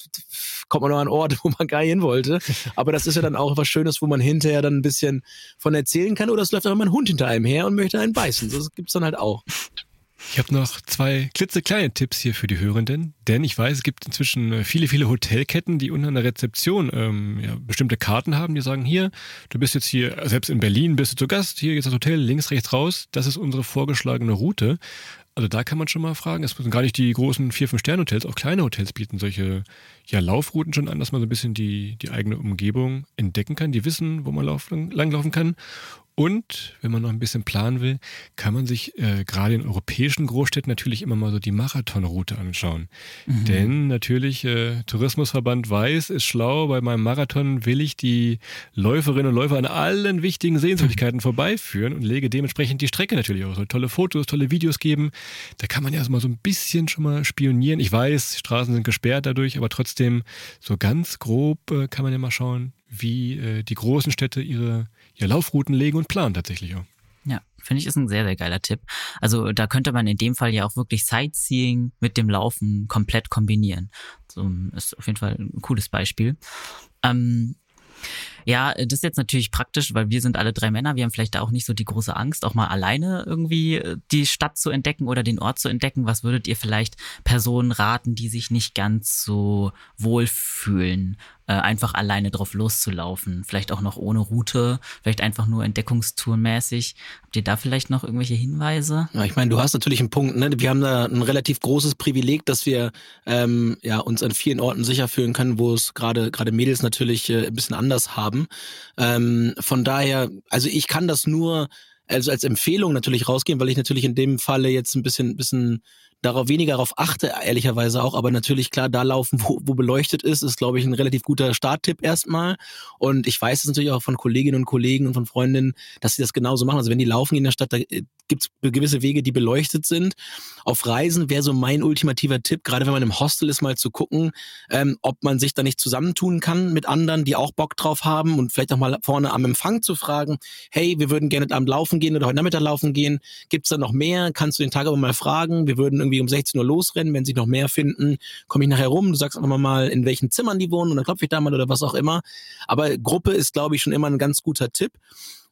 kommt man noch an Orte, wo man gar hin wollte. Aber das ist ja dann auch was Schönes, wo man hinterher dann ein bisschen von erzählen kann. Oder es läuft auch immer ein Hund hinter einem her und möchte einen beißen. Das gibt's dann halt auch. Ich habe noch zwei klitzekleine Tipps hier für die Hörenden, denn ich weiß, es gibt inzwischen äh, viele, viele Hotelketten, die unter einer Rezeption ähm, ja, bestimmte Karten haben, die sagen, hier, du bist jetzt hier, selbst in Berlin bist du zu Gast, hier ist das Hotel, links, rechts raus, das ist unsere vorgeschlagene Route. Also da kann man schon mal fragen, es müssen gar nicht die großen vier, fünf Sterne-Hotels, auch kleine Hotels bieten solche ja, Laufrouten schon an, dass man so ein bisschen die, die eigene Umgebung entdecken kann, die wissen, wo man lauf, langlaufen kann. Und wenn man noch ein bisschen planen will, kann man sich äh, gerade in europäischen Großstädten natürlich immer mal so die Marathonroute anschauen. Mhm. Denn natürlich, äh, Tourismusverband weiß, ist schlau, bei meinem Marathon will ich die Läuferinnen und Läufer an allen wichtigen Sehenswürdigkeiten vorbeiführen und lege dementsprechend die Strecke natürlich auch. Soll tolle Fotos, tolle Videos geben. Da kann man ja mal so ein bisschen schon mal spionieren. Ich weiß, Straßen sind gesperrt dadurch, aber trotzdem so ganz grob äh, kann man ja mal schauen, wie äh, die großen Städte ihre, ihre Laufrouten legen und planen tatsächlich auch. Ja, finde ich ist ein sehr, sehr geiler Tipp. Also da könnte man in dem Fall ja auch wirklich Sightseeing mit dem Laufen komplett kombinieren. So ist auf jeden Fall ein cooles Beispiel. Ähm, ja, das ist jetzt natürlich praktisch, weil wir sind alle drei Männer. Wir haben vielleicht da auch nicht so die große Angst, auch mal alleine irgendwie äh, die Stadt zu entdecken oder den Ort zu entdecken. Was würdet ihr vielleicht Personen raten, die sich nicht ganz so wohl fühlen, äh, einfach alleine drauf loszulaufen? Vielleicht auch noch ohne Route, vielleicht einfach nur Entdeckungstourmäßig. Habt ihr da vielleicht noch irgendwelche Hinweise? Ja, ich meine, du hast natürlich einen Punkt. Ne? Wir haben da ein relativ großes Privileg, dass wir ähm, ja, uns an vielen Orten sicher fühlen können, wo es gerade gerade Mädels natürlich äh, ein bisschen anders haben haben. Ähm, von daher, also ich kann das nur also als Empfehlung natürlich rausgehen, weil ich natürlich in dem Falle jetzt ein bisschen, bisschen darauf weniger darauf achte, ehrlicherweise auch, aber natürlich klar, da laufen, wo, wo beleuchtet ist, ist, glaube ich, ein relativ guter Starttipp erstmal. Und ich weiß es natürlich auch von Kolleginnen und Kollegen und von Freundinnen, dass sie das genauso machen. Also wenn die laufen in der Stadt, da äh, gibt es gewisse Wege, die beleuchtet sind. Auf Reisen wäre so mein ultimativer Tipp, gerade wenn man im Hostel ist, mal zu gucken, ähm, ob man sich da nicht zusammentun kann mit anderen, die auch Bock drauf haben und vielleicht auch mal vorne am Empfang zu fragen, hey, wir würden gerne am Laufen gehen oder heute Nachmittag laufen gehen. Gibt es da noch mehr? Kannst du den Tag aber mal fragen? Wir würden irgendwie um 16 Uhr losrennen. Wenn sich noch mehr finden, komme ich nachher rum. Du sagst einfach mal, in welchen Zimmern die wohnen und dann klopfe ich da mal oder was auch immer. Aber Gruppe ist, glaube ich, schon immer ein ganz guter Tipp.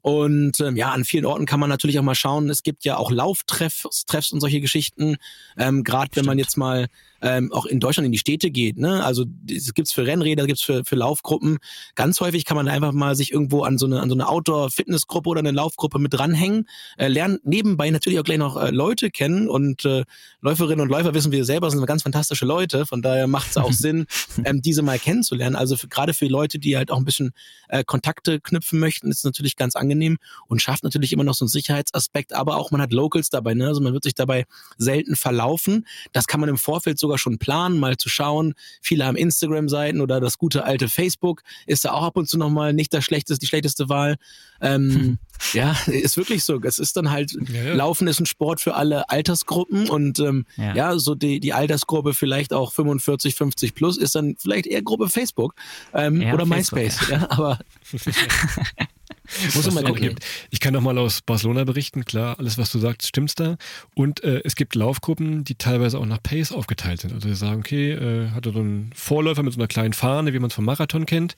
Und ähm, ja, an vielen Orten kann man natürlich auch mal schauen. Es gibt ja auch Lauftreffs Treffs und solche Geschichten. Ähm, Gerade wenn man jetzt mal ähm, auch in Deutschland in die Städte geht. Ne? Also es gibt's für Rennräder, gibt's für, für Laufgruppen. Ganz häufig kann man einfach mal sich irgendwo an so eine, an so eine Outdoor-Fitnessgruppe oder eine Laufgruppe mit dranhängen, äh, lernen nebenbei natürlich auch gleich noch äh, Leute kennen und äh, Läuferinnen und Läufer wissen wir selber sind ganz fantastische Leute. Von daher macht es auch Sinn, ähm, diese mal kennenzulernen. Also gerade für Leute, die halt auch ein bisschen äh, Kontakte knüpfen möchten, ist es natürlich ganz angenehm und schafft natürlich immer noch so einen Sicherheitsaspekt, aber auch man hat Locals dabei. Ne? Also man wird sich dabei selten verlaufen. Das kann man im Vorfeld sogar schon planen, mal zu schauen. Viele haben Instagram-Seiten oder das gute alte Facebook ist da auch ab und zu nochmal nicht das schlechteste, die schlechteste Wahl. Ähm, ja, ist wirklich so. Es ist dann halt, ja, ja. Laufen ist ein Sport für alle Altersgruppen und ähm, ja. ja. so die, die Altersgruppe vielleicht auch 45, 50 plus ist dann vielleicht eher Gruppe Facebook ähm, oder Facebook, MySpace. Ja. aber Muss man mal gucken. Gibt. Ich kann noch mal aus Barcelona berichten. Klar, alles, was du sagst, stimmt da. Und äh, es gibt Laufgruppen, die teilweise auch nach Pace aufgeteilt sind. Also die sagen, okay, äh, hatte so einen Vorläufer mit so einer kleinen Fahne, wie man es vom Marathon kennt.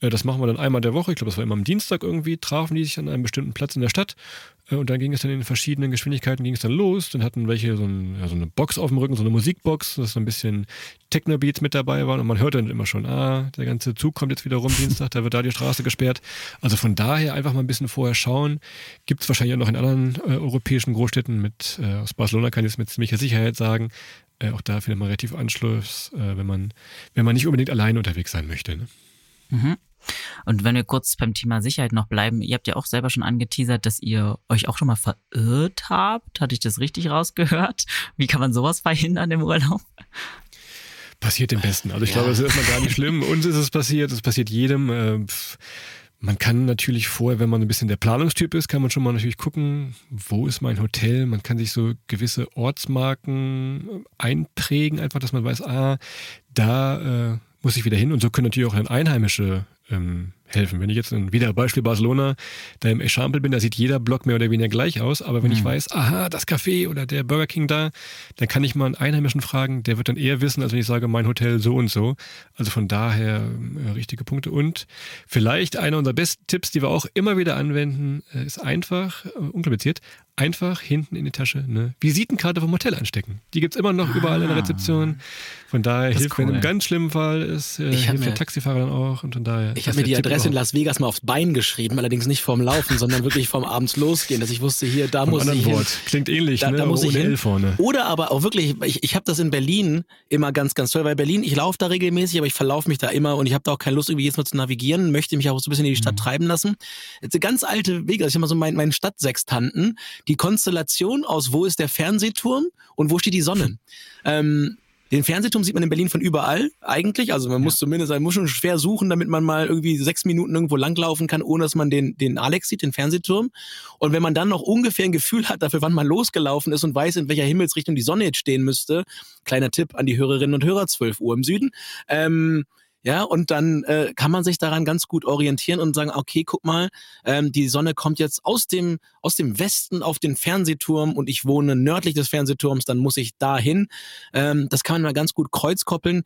Äh, das machen wir dann einmal der Woche. Ich glaube, das war immer am Dienstag irgendwie, trafen die sich an einem bestimmten Platz in der Stadt. Äh, und dann ging es dann in verschiedenen Geschwindigkeiten ging es dann los. Dann hatten welche so, ein, ja, so, eine Box auf dem Rücken, so eine Musikbox, dass so ein bisschen Techno-Beats mit dabei waren. Und man hörte dann immer schon, ah, der ganze Zug kommt jetzt wieder rum Dienstag, da wird da die Straße gesperrt. Also von daher einfach mal ein bisschen vorher schauen. Gibt es wahrscheinlich auch noch in anderen äh, europäischen Großstädten mit, äh, aus Barcelona kann ich es mit ziemlicher Sicherheit sagen. Äh, auch da findet man relativ Anschluss, äh, wenn, man, wenn man nicht unbedingt alleine unterwegs sein möchte. Ne? Mhm. Und wenn wir kurz beim Thema Sicherheit noch bleiben, ihr habt ja auch selber schon angeteasert, dass ihr euch auch schon mal verirrt habt. Hatte ich das richtig rausgehört? Wie kann man sowas verhindern im Urlaub? Passiert dem Besten. Also ich ja. glaube, es ist erstmal gar nicht schlimm. Uns ist es passiert, es passiert jedem. Äh, man kann natürlich vorher, wenn man ein bisschen der Planungstyp ist, kann man schon mal natürlich gucken, wo ist mein Hotel. Man kann sich so gewisse Ortsmarken einprägen, einfach, dass man weiß, ah, da äh, muss ich wieder hin. Und so können natürlich auch dann Einheimische ähm, helfen. Wenn ich jetzt ein, wieder Beispiel Barcelona, da im Echample bin, da sieht jeder Block mehr oder weniger gleich aus, aber wenn mhm. ich weiß, aha, das Café oder der Burger King da, dann kann ich mal einen Einheimischen fragen, der wird dann eher wissen, als wenn ich sage, mein Hotel so und so. Also von daher äh, richtige Punkte. Und vielleicht einer unserer besten Tipps, die wir auch immer wieder anwenden, äh, ist einfach, äh, unkompliziert, einfach hinten in die Tasche eine Visitenkarte vom Hotel einstecken. Die gibt es immer noch ah. überall in der Rezeption. Von daher das hilft, cool. wenn im ganz schlimmen Fall ist, äh, hilft mir, der Taxifahrer dann auch. Und von daher, ich habe mir die Adresse in Las Vegas mal aufs Bein geschrieben, allerdings nicht vorm Laufen, sondern wirklich vom abends losgehen, dass ich wusste, hier, da muss ich Wort. hin. Klingt ähnlich, da, ne? da muss ich hin. vorne. Oder aber auch wirklich, ich, ich habe das in Berlin immer ganz, ganz toll, weil Berlin, ich laufe da regelmäßig, aber ich verlaufe mich da immer und ich habe da auch keine Lust, irgendwie jetzt mal zu navigieren, möchte mich auch so ein bisschen in die Stadt mhm. treiben lassen. Jetzt eine ganz alte Wege, also ich habe mal so meinen mein Stadtsextanten, die Konstellation aus, wo ist der Fernsehturm und wo steht die Sonne. Ähm, den Fernsehturm sieht man in Berlin von überall eigentlich. Also man ja. muss zumindest, man muss schon schwer suchen, damit man mal irgendwie sechs Minuten irgendwo langlaufen kann, ohne dass man den, den Alex sieht, den Fernsehturm. Und wenn man dann noch ungefähr ein Gefühl hat dafür, wann man losgelaufen ist und weiß, in welcher Himmelsrichtung die Sonne jetzt stehen müsste, kleiner Tipp an die Hörerinnen und Hörer, 12 Uhr im Süden, ähm, ja, und dann äh, kann man sich daran ganz gut orientieren und sagen, okay, guck mal, ähm, die Sonne kommt jetzt aus dem, aus dem Westen auf den Fernsehturm und ich wohne nördlich des Fernsehturms, dann muss ich dahin. Ähm, das kann man mal ganz gut kreuzkoppeln.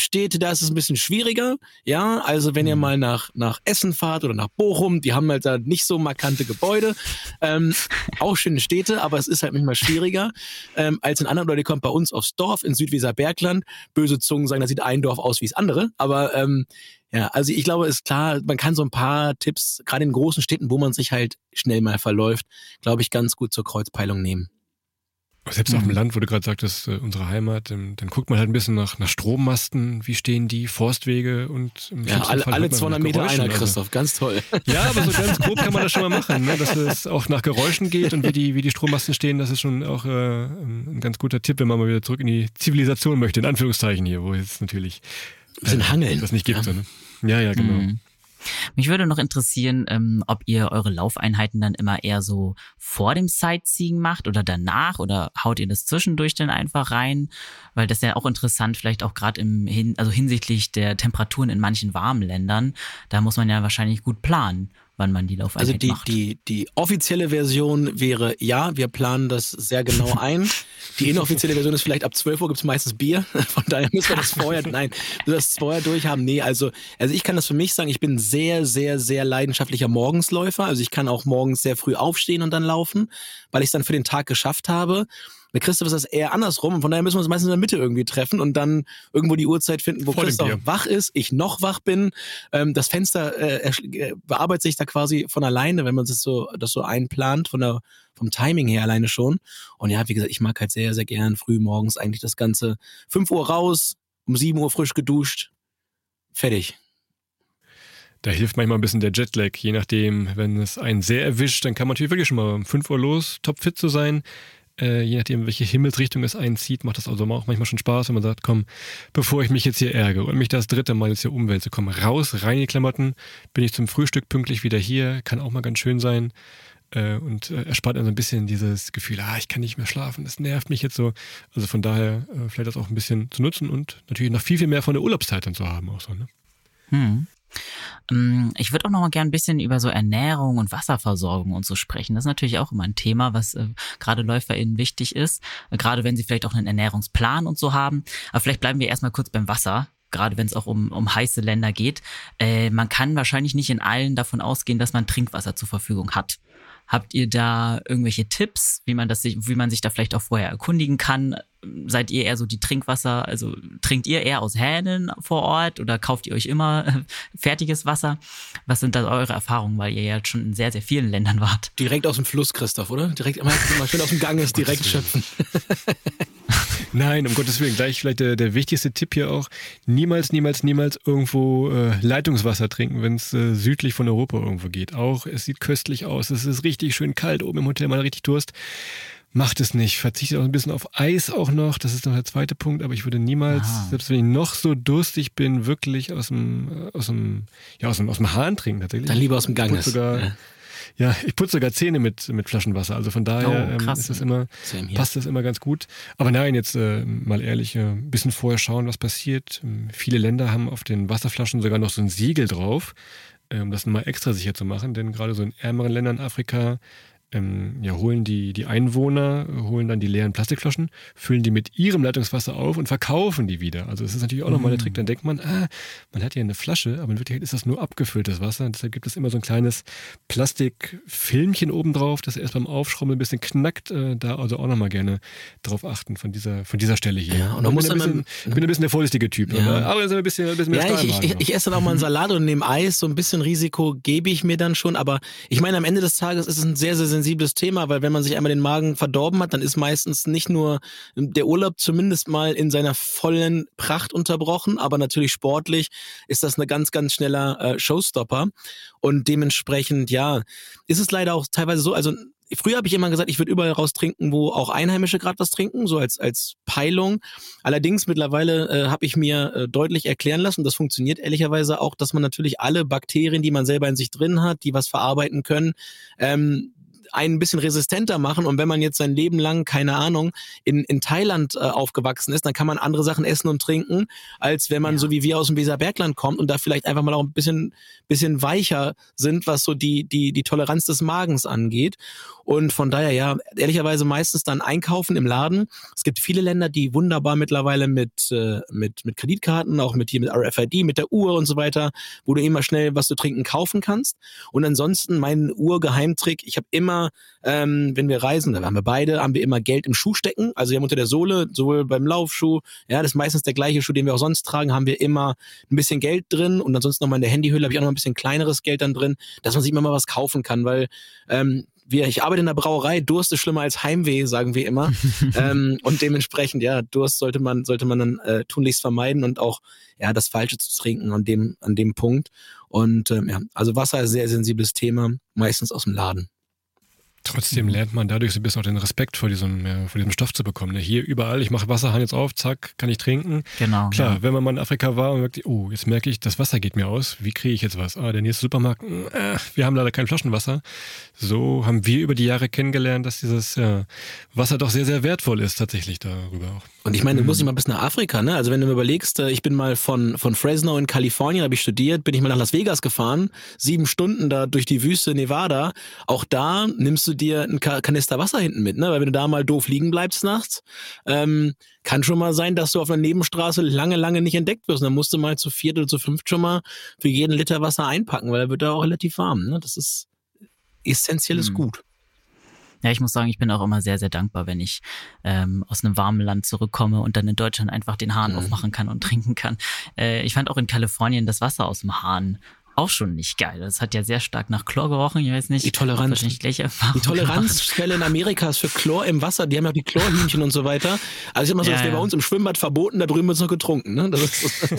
Städte, da ist es ein bisschen schwieriger. Ja, also wenn ihr mhm. mal nach, nach Essen fahrt oder nach Bochum, die haben halt da nicht so markante Gebäude. Ähm, auch schöne Städte, aber es ist halt manchmal schwieriger ähm, als in anderen. Oder die kommt bei uns aufs Dorf in Südweser Bergland. Böse Zungen sagen, da sieht ein Dorf aus wie das andere. Aber ähm, ja, also ich glaube, ist klar, man kann so ein paar Tipps, gerade in großen Städten, wo man sich halt schnell mal verläuft, glaube ich, ganz gut zur Kreuzpeilung nehmen. Selbst mhm. auf dem mhm. Land, wo du gerade sagtest, äh, unsere Heimat, dann, dann, guckt man halt ein bisschen nach, nach Strommasten, wie stehen die, Forstwege und im ja, alle, alle 200 Meter einer, also Christoph, ganz toll. Ja, aber so ganz grob kann man das schon mal machen, ne? dass es auch nach Geräuschen geht und wie die, wie die Strommasten stehen, das ist schon auch äh, ein ganz guter Tipp, wenn man mal wieder zurück in die Zivilisation möchte, in Anführungszeichen hier, wo es natürlich äh, Hangeln. das nicht gibt. Ja, ne? ja, ja, genau. Mhm. Mich würde noch interessieren, ähm, ob ihr eure Laufeinheiten dann immer eher so vor dem Sightseeing macht oder danach oder haut ihr das zwischendurch dann einfach rein? Weil das ist ja auch interessant, vielleicht auch gerade im hin, also hinsichtlich der Temperaturen in manchen warmen Ländern. Da muss man ja wahrscheinlich gut planen wann man die Laufeinheit also die, macht. Die, die offizielle Version wäre ja, wir planen das sehr genau ein. Die inoffizielle Version ist vielleicht ab 12 Uhr gibt es meistens Bier. Von daher müssen wir das vorher, nein, wir das vorher durchhaben. Nee, also, also ich kann das für mich sagen, ich bin sehr, sehr, sehr leidenschaftlicher Morgensläufer. Also ich kann auch morgens sehr früh aufstehen und dann laufen, weil ich es dann für den Tag geschafft habe. Bei Christoph ist das eher andersrum. Von daher müssen wir uns meistens in der Mitte irgendwie treffen und dann irgendwo die Uhrzeit finden, wo Vor Christoph wach ist, ich noch wach bin. Ähm, das Fenster äh, äh, bearbeitet sich da quasi von alleine, wenn man das so, das so einplant, von der, vom Timing her alleine schon. Und ja, wie gesagt, ich mag halt sehr, sehr gern früh morgens eigentlich das Ganze. 5 Uhr raus, um 7 Uhr frisch geduscht, fertig. Da hilft manchmal ein bisschen der Jetlag, je nachdem, wenn es einen sehr erwischt, dann kann man natürlich wirklich schon mal um 5 Uhr los, topfit zu sein. Äh, je nachdem, welche Himmelsrichtung es einen zieht, macht das also auch manchmal schon Spaß, wenn man sagt, komm, bevor ich mich jetzt hier ärgere und mich das dritte Mal jetzt hier umwälze, komm raus, rein in die Klamotten, bin ich zum Frühstück pünktlich wieder hier, kann auch mal ganz schön sein äh, und äh, erspart dann so ein bisschen dieses Gefühl, ah, ich kann nicht mehr schlafen, das nervt mich jetzt so. Also von daher äh, vielleicht das auch ein bisschen zu nutzen und natürlich noch viel, viel mehr von der Urlaubszeit dann zu haben auch so, ne? Hm. Ähm, Ich würde auch noch mal gern ein bisschen über so Ernährung und Wasserversorgung und so sprechen. Das ist natürlich auch immer ein Thema, was äh, gerade LäuferInnen wichtig ist. Äh, gerade wenn sie vielleicht auch einen Ernährungsplan und so haben. Aber vielleicht bleiben wir erstmal kurz beim Wasser. Gerade wenn es auch um, um heiße Länder geht. Äh, man kann wahrscheinlich nicht in allen davon ausgehen, dass man Trinkwasser zur Verfügung hat. Habt ihr da irgendwelche Tipps, wie man das sich, wie man sich da vielleicht auch vorher erkundigen kann? Seid ihr eher so die Trinkwasser, also trinkt ihr eher aus Hähnen vor Ort oder kauft ihr euch immer fertiges Wasser? Was sind da eure Erfahrungen, weil ihr ja jetzt schon in sehr, sehr vielen Ländern wart? Direkt aus dem Fluss, Christoph, oder? Direkt immer, immer schön aus dem Ganges, direkt schöpfen. Nein, um Gottes Willen, gleich vielleicht der, der wichtigste Tipp hier auch, niemals, niemals, niemals irgendwo äh, Leitungswasser trinken, wenn es äh, südlich von Europa irgendwo geht. Auch, es sieht köstlich aus, es ist richtig schön kalt oben im Hotel, man hat richtig Durst. Macht es nicht, verzichtet auch ein bisschen auf Eis auch noch, das ist noch der zweite Punkt, aber ich würde niemals, Ah. selbst wenn ich noch so durstig bin, wirklich aus dem, äh, aus dem, ja, aus dem, aus dem Hahn trinken tatsächlich. Dann lieber aus dem Ganges. Sogar, Ja. Ja, ich putze sogar Zähne mit, mit Flaschenwasser, also von daher Oh, ähm, ist das immer, passt das immer ganz gut. Aber nein, jetzt äh, mal ehrlich, äh, ein bisschen vorher schauen, was passiert. Ähm, viele Länder haben auf den Wasserflaschen sogar noch so ein Siegel drauf, um das mal extra sicher zu machen, denn gerade so in ärmeren Ländern Afrika ähm, ja, holen die, die Einwohner, holen dann die leeren Plastikflaschen, füllen die mit ihrem Leitungswasser auf und verkaufen die wieder. Also es ist natürlich auch nochmal der Trick, dann denkt man, ah, man hat ja eine Flasche, aber in Wirklichkeit ist das nur abgefülltes Wasser. Und deshalb gibt es immer so ein kleines Plastikfilmchen obendrauf, das erst beim Aufschrauben ein bisschen knackt. Äh, da also auch nochmal gerne drauf achten von dieser, von dieser Stelle hier. Ja, und ich muss bin, ein dann bisschen, ich bin ein bisschen der vorsichtige Typ, Ja. aber, aber ist ein bisschen, ein bisschen mehr Ja, ich, ich, ich, ich esse dann auch mal einen Salat und nehme Eis. So ein bisschen Risiko gebe ich mir dann schon. Aber ich meine, am Ende des Tages ist es ein sehr, sehr sensibles Thema, weil wenn man sich einmal den Magen verdorben hat, dann ist meistens nicht nur der Urlaub zumindest mal in seiner vollen Pracht unterbrochen, aber natürlich sportlich ist das eine ganz, ganz schneller äh, Showstopper. Und dementsprechend, ja, ist es leider auch teilweise so, also Früher habe ich immer gesagt, ich würde überall raus trinken, wo auch Einheimische gerade was trinken, so als, als Peilung. Allerdings mittlerweile äh, habe ich mir äh, deutlich erklären lassen, das funktioniert ehrlicherweise auch, dass man natürlich alle Bakterien, die man selber in sich drin hat, die was verarbeiten können, ähm, ein bisschen resistenter machen. Und wenn man jetzt sein Leben lang, keine Ahnung, in, in Thailand äh, aufgewachsen ist, dann kann man andere Sachen essen und trinken, als wenn man Ja. so wie wir aus dem Weserbergland kommt und da vielleicht einfach mal auch ein bisschen, bisschen weicher sind, was so die, die, die Toleranz des Magens angeht. Und von daher, ja, ehrlicherweise meistens dann einkaufen im Laden. Es gibt viele Länder, die wunderbar mittlerweile mit, äh, mit, mit Kreditkarten, auch mit hier mit RFID, mit der Uhr und so weiter, wo du immer schnell was zu trinken kaufen kannst. Und ansonsten mein Urgeheimtrick, ich habe immer, ähm, wenn wir reisen, da haben wir beide, haben wir immer Geld im Schuh stecken. Also wir haben unter der Sohle, sowohl beim Laufschuh, ja, das ist meistens der gleiche Schuh, den wir auch sonst tragen, haben wir immer ein bisschen Geld drin und ansonsten nochmal in der Handyhülle habe ich auch noch ein bisschen kleineres Geld dann drin, dass man sich immer mal was kaufen kann, weil ähm, wir, ich arbeite in der Brauerei, Durst ist schlimmer als Heimweh, sagen wir immer. ähm, und dementsprechend, ja, Durst sollte man, sollte man dann äh, tunlichst vermeiden und auch ja das Falsche zu trinken an dem, an dem Punkt. Und ähm, ja, also Wasser ist ein sehr sensibles Thema, meistens aus dem Laden. Trotzdem lernt man dadurch so ein bisschen auch den Respekt vor diesem, ja, vor diesem Stoff zu bekommen. Ne? Hier überall, ich mache Wasserhahn jetzt auf, zack, kann ich trinken. Genau. Klar, Ja. wenn man mal in Afrika war und merkt, oh, jetzt merke ich, das Wasser geht mir aus. Wie kriege ich jetzt was? Ah, der nächste Supermarkt, mm, äh, wir haben leider kein Flaschenwasser. So haben wir über die Jahre kennengelernt, dass dieses ja, Wasser doch sehr, sehr wertvoll ist, tatsächlich darüber auch. Und ich meine, du musst nicht mal bis nach Afrika, ne? Also wenn du mir überlegst, äh, ich bin mal von, von Fresno in Kalifornien, habe ich studiert, bin ich mal nach Las Vegas gefahren, sieben Stunden da durch die Wüste Nevada. Auch da nimmst du dir einen Ka- Kanister Wasser hinten mit, ne? Weil wenn du da mal doof liegen bleibst nachts, ähm, kann schon mal sein, dass du auf einer Nebenstraße lange, lange nicht entdeckt wirst. Und dann musst du mal zu viert oder zu fünft schon mal für jeden Liter Wasser einpacken, weil er wird da auch relativ warm, ne? Das ist essentielles Hm. Gut. Ja, ich muss sagen, ich bin auch immer sehr, sehr dankbar, wenn ich ähm, aus einem warmen Land zurückkomme und dann in Deutschland einfach den Hahn mhm. aufmachen kann und trinken kann. Äh, ich fand auch in Kalifornien das Wasser aus dem Hahn auch schon nicht geil. Das hat ja sehr stark nach Chlor gerochen. Ich weiß nicht. Die Toleranz. Die Toleranzquelle in Amerika ist für Chlor im Wasser. Die haben ja die Chlorhühnchen und so weiter. Also ich immer so, ja, das wäre ja. bei uns im Schwimmbad verboten, da drüben wird es noch getrunken. Ne? Das ist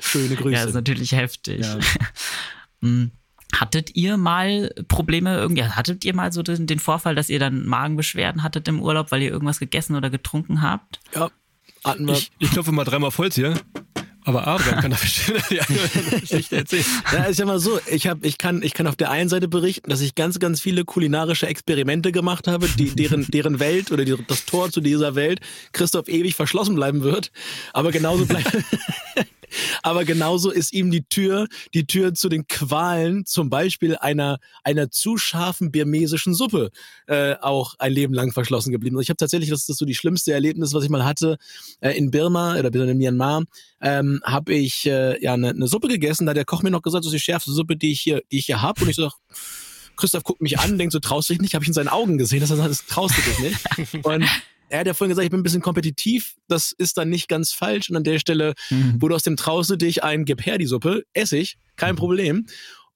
Schöne Grüße. Ja, das ist natürlich heftig. Ja. Hattet ihr mal Probleme irgendwie? Hattet ihr mal so den, den, Vorfall, dass ihr dann Magenbeschwerden hattet im Urlaub, weil ihr irgendwas gegessen oder getrunken habt? Ja, hatten wir. Ich, ich klopfe mal dreimal Holz hier. Aber Adrian kann da bestimmt eine Geschichte erzählen. Ja, ist ja mal so. Ich, hab, ich, kann, ich kann auf der einen Seite berichten, dass ich ganz, ganz viele kulinarische Experimente gemacht habe, die, deren, deren Welt oder die, das Tor zu dieser Welt Christoph ewig verschlossen bleiben wird. Aber genauso bleibt. Aber genauso ist ihm die Tür, die Tür zu den Qualen, zum Beispiel einer, einer zu scharfen birmesischen Suppe, äh, auch ein Leben lang verschlossen geblieben. Also ich habe tatsächlich, das ist so die schlimmste Erlebnis, was ich mal hatte, äh, in Birma oder in Myanmar, ähm, habe ich äh, ja eine ne Suppe gegessen, da hat der Koch mir noch gesagt, das ist die schärfste Suppe, die ich hier, die ich hier habe. Und ich sag, Christoph guckt mich an, denkt so, traust du dich nicht? Habe ich in seinen Augen gesehen, dass er sagt, das traust du dich nicht. Und er hat ja vorhin gesagt, ich bin ein bisschen kompetitiv. Das ist dann nicht ganz falsch. Und an der Stelle mhm. wurde aus dem Trause dich ein Gib her die Suppe, Essig, kein mhm. Problem.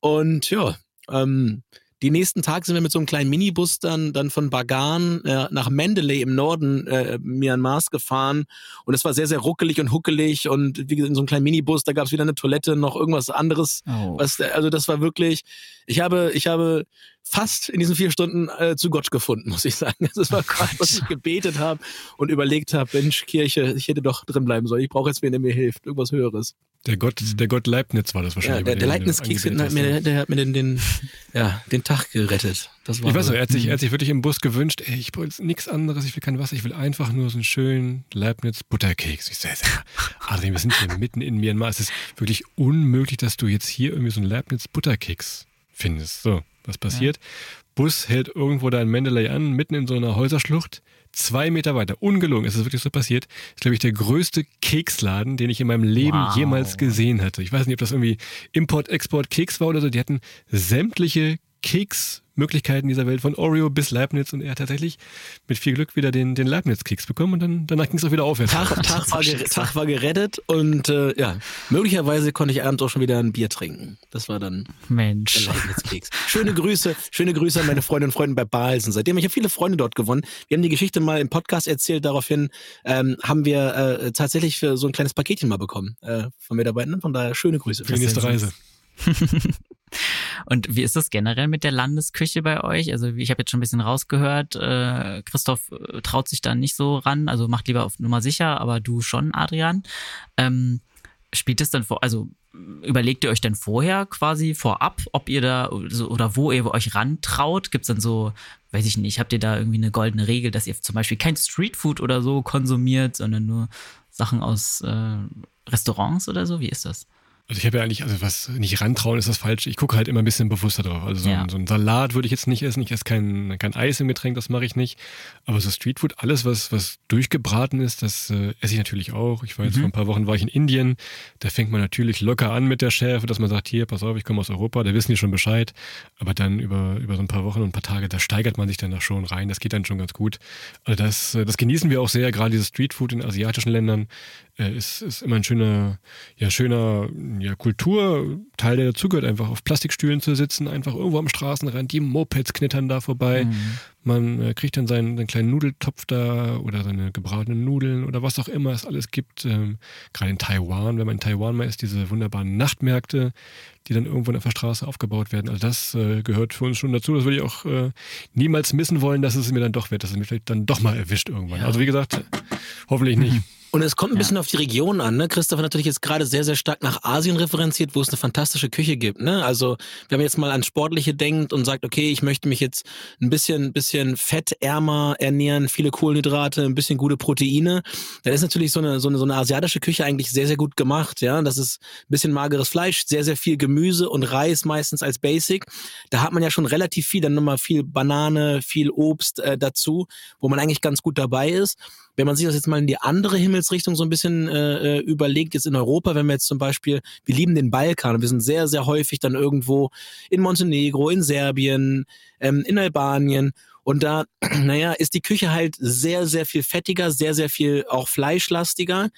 Und ja, ähm, die nächsten Tage sind wir mit so einem kleinen Minibus dann, dann von Bagan äh, nach Mendeley im Norden äh, Myanmars gefahren. Und es war sehr, sehr ruckelig und huckelig. Und wie gesagt, in so einem kleinen Minibus, da gab es wieder eine Toilette, noch irgendwas anderes. Oh. Was, also das war wirklich, ich habe, ich habe fast in diesen vier Stunden äh, zu Gott gefunden, muss ich sagen. Das war gerade, was ich gebetet habe und überlegt habe, Mensch, Kirche, ich hätte doch drin bleiben sollen. Ich brauche jetzt wen, der mir hilft, irgendwas Höheres. Der Gott, der Gott Leibniz war das wahrscheinlich. Ja, der, der Leibniz-Keks hat mir, der hat mir den, den, ja, den Tag gerettet. Das war ich weiß noch, er hat, sich, er hat sich wirklich im Bus gewünscht, ey, ich brauche nichts anderes, ich will kein Wasser, ich will einfach nur so einen schönen Leibniz-Butterkeks. Ich sage, Adrian, wir sind hier mitten in Myanmar. Es ist wirklich unmöglich, dass du jetzt hier irgendwie so einen Leibniz-Butterkeks findest. So, was passiert? Ja. Bus hält irgendwo da in Mendeley an, mitten in so einer Häuserschlucht zwei Meter weiter, ungelogen, es ist wirklich so passiert, ist, glaube ich, der größte Keksladen, den ich in meinem Leben wow. jemals gesehen hatte. Ich weiß nicht, ob das irgendwie Import, Export, Keks war oder so. Die hatten sämtliche Keks Möglichkeiten dieser Welt von Oreo bis Leibniz und er hat tatsächlich mit viel Glück wieder den, den Leibniz-Keks bekommen und dann danach ging es auch wieder aufwärts. Tag, Tag, war, Tag war gerettet und äh, ja, möglicherweise konnte ich abends auch schon wieder ein Bier trinken. Das war dann Mensch. der Leibniz-Keks. Schöne Grüße, schöne Grüße an meine Freundinnen und Freunde bei Balsen. Seitdem ich habe viele Freunde dort gewonnen. Wir haben die Geschichte mal im Podcast erzählt. Daraufhin ähm, haben wir äh, tatsächlich für so ein kleines Paketchen mal bekommen äh, von Mitarbeitern. Von daher schöne Grüße. Für die nächste Reise. Und wie ist das generell mit der Landesküche bei euch? Also ich habe jetzt schon ein bisschen rausgehört, äh, Christoph äh, traut sich da nicht so ran, also macht lieber auf Nummer sicher, aber du schon, Adrian. Ähm, spielt es dann vor, also überlegt ihr euch denn vorher quasi vorab, ob ihr da oder wo ihr euch rantraut? Gibt es dann so, weiß ich nicht, habt ihr da irgendwie eine goldene Regel, dass ihr zum Beispiel kein Streetfood oder so konsumiert, sondern nur Sachen aus äh, Restaurants oder so? Wie ist das? Also ich habe ja eigentlich, also was nicht rantrauen ist das falsch. Ich gucke halt immer ein bisschen bewusster drauf. Also so, ja. ein, so ein, Salat würde ich jetzt nicht essen. Ich esse kein, kein Eis im Getränk, das mache ich nicht. Aber so Streetfood, alles was, was durchgebraten ist, das äh, esse ich natürlich auch. Ich war jetzt mhm. vor ein paar Wochen war ich in Indien. Da fängt man natürlich locker an mit der Schärfe, dass man sagt, hier, pass auf, ich komme aus Europa, da wissen die schon Bescheid. Aber dann über, über so ein paar Wochen und ein paar Tage, da steigert man sich dann da schon rein. Das geht dann schon ganz gut. Also das, äh, das genießen wir auch sehr, gerade dieses Streetfood in asiatischen Ländern äh, ist, ist immer ein schöner, ja, schöner ja, Kulturteil, der dazugehört, einfach auf Plastikstühlen zu sitzen, einfach irgendwo am Straßenrand, die Mopeds knittern da vorbei. Mhm. Man äh, kriegt dann seinen, seinen, kleinen Nudeltopf da oder seine gebratenen Nudeln oder was auch immer es alles gibt. Ähm, Gerade in Taiwan, wenn man in Taiwan mal ist, diese wunderbaren Nachtmärkte, die dann irgendwo auf der Straße aufgebaut werden. Also das äh, gehört für uns schon dazu. Das würde ich auch äh, niemals missen wollen, dass es mir dann doch wird, dass es mir vielleicht dann doch mal erwischt irgendwann. Ja. Also wie gesagt, hoffentlich nicht. Und es kommt ein bisschen auf die Region an. Ne? Christoph hat natürlich jetzt gerade sehr, sehr stark nach Asien referenziert, wo es eine fantastische Küche gibt. Ne? Also wenn man jetzt mal an Sportliche denkt und sagt, okay, ich möchte mich jetzt ein bisschen, bisschen fettärmer ernähren, viele Kohlenhydrate, ein bisschen gute Proteine, dann ist natürlich so eine, so eine, so eine asiatische Küche eigentlich sehr, sehr gut gemacht. Ja, Das ist ein bisschen mageres Fleisch, sehr, sehr viel Gemüse und Reis meistens als Basic. Da hat man ja schon relativ viel, dann nochmal viel Banane, viel Obst äh, dazu, wo man eigentlich ganz gut dabei ist. Wenn man sich das jetzt mal in die andere Himmelsrichtung so ein bisschen äh, äh, überlegt, jetzt in Europa, wenn wir jetzt zum Beispiel, wir lieben den Balkan, wir sind sehr, sehr häufig dann irgendwo in Montenegro, in Serbien, ähm, in Albanien und da, naja, ist die Küche halt sehr, sehr viel fettiger, sehr, sehr viel auch fleischlastiger.